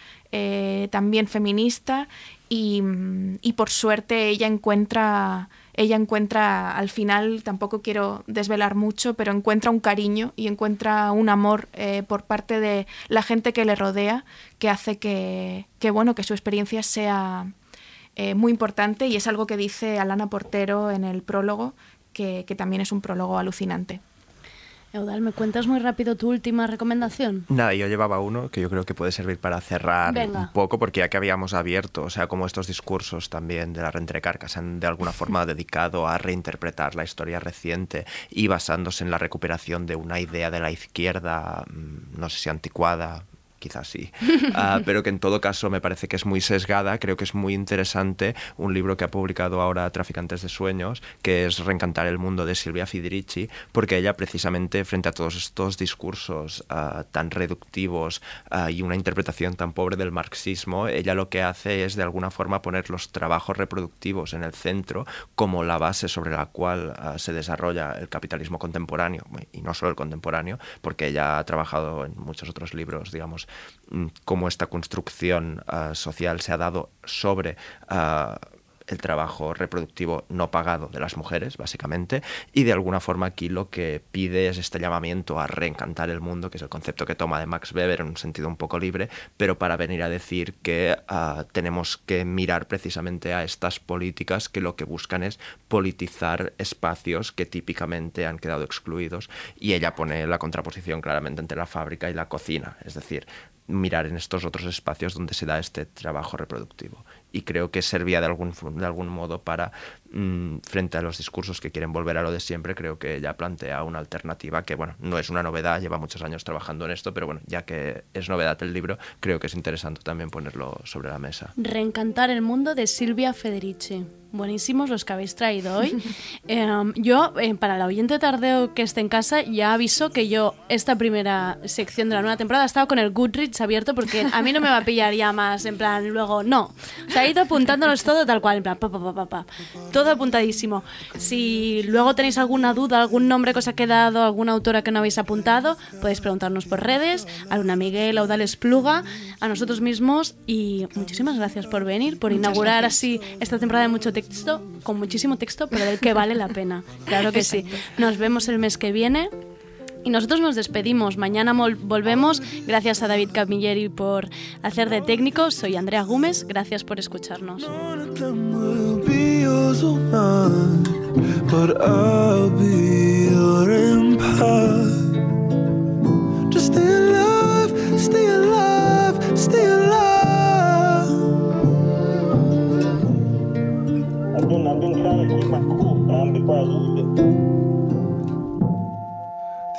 también feminista y, por suerte ella encuentra ella encuentra al final tampoco quiero desvelar mucho pero encuentra un cariño y encuentra un amor eh, por parte de la gente que le rodea que hace que, que bueno que su experiencia sea eh, muy importante. Y es algo que dice Alana Portero en el prólogo que, que también es un prólogo alucinante Eudal, ¿me cuentas muy rápido tu última recomendación? Nada, yo llevaba uno que yo creo que puede servir para cerrar Venga. un poco, porque ya que habíamos abierto, o sea, como estos discursos también de la Rentrecar que se han de alguna forma <laughs> dedicado a reinterpretar la historia reciente y basándose en la recuperación de una idea de la izquierda, mm, no sé si anticuada, quizás sí, uh, <laughs> pero que en todo caso me parece que es muy sesgada, creo que es muy interesante un libro que ha publicado ahora Traficantes de Sueños, que es Reencantar el Mundo de Silvia Federici, porque ella precisamente frente a todos estos discursos uh, tan reductivos uh, y una interpretación tan pobre del marxismo, ella lo que hace es de alguna forma poner los trabajos reproductivos en el centro como la base sobre la cual se desarrolla el capitalismo contemporáneo, y no solo el contemporáneo, porque ella ha trabajado en muchos otros libros, digamos, cómo esta construcción uh, social se ha dado sobre uh, el trabajo reproductivo no pagado de las mujeres, básicamente, y de alguna forma aquí lo que pide es este llamamiento a reencantar el mundo, que es el concepto que toma de Max Weber en un sentido un poco libre, pero para venir a decir que uh, tenemos que mirar precisamente a estas políticas que lo que buscan es politizar espacios que típicamente han quedado excluidos y ella pone la contraposición claramente entre la fábrica y la cocina, es decir, mirar en estos otros espacios donde se da este trabajo reproductivo. Y creo que servía de algún, de algún modo para, frente a los discursos que quieren volver a lo de siempre, creo que ella plantea una alternativa que, bueno, no es una novedad, lleva muchos años trabajando en esto, pero bueno, ya que es novedad el libro, creo que es interesante también ponerlo sobre la mesa. Reencantar el mundo de Silvia Federici. Buenísimos los que habéis traído hoy. <laughs> Eh, yo, eh, para el oyente tardeo que esté en casa, ya aviso que yo esta primera sección de la nueva temporada he estado con el Goodreads abierto porque a mí no me va a pillar ya más, en plan, luego, no. O sea, he ido apuntándolos todo tal cual, en plan, pa, pa, pa, pa, pa. Todo apuntadísimo. Si luego tenéis alguna duda, algún nombre que os ha quedado, alguna autora que no habéis apuntado, podéis preguntarnos por redes, a Luna Miguel, a Udales Pluga, a nosotros mismos y muchísimas gracias por venir, por Muchas inaugurar gracias. así esta temporada de mucho texto, con muchísimo texto, pero del que vale la pena. Claro que sí. Nos vemos el mes que viene. Y nosotros nos despedimos. Mañana volvemos. Gracias a David Camilleri por hacer de técnico. Soy Andrea Gómez. Gracias por escucharnos.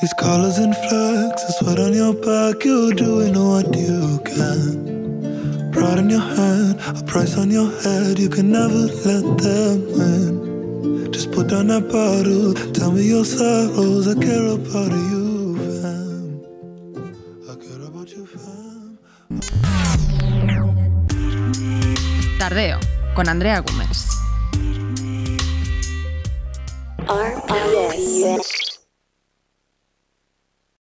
These colors and flags, the sweat on your back, you're doing what you can. Pride in your hand, a price on your head, you can never let them win. Just put down that bottle, tell me your sorrows, I care about you, fam. I care about you, fam. Tardeo, con Andrea Gómez. RPS.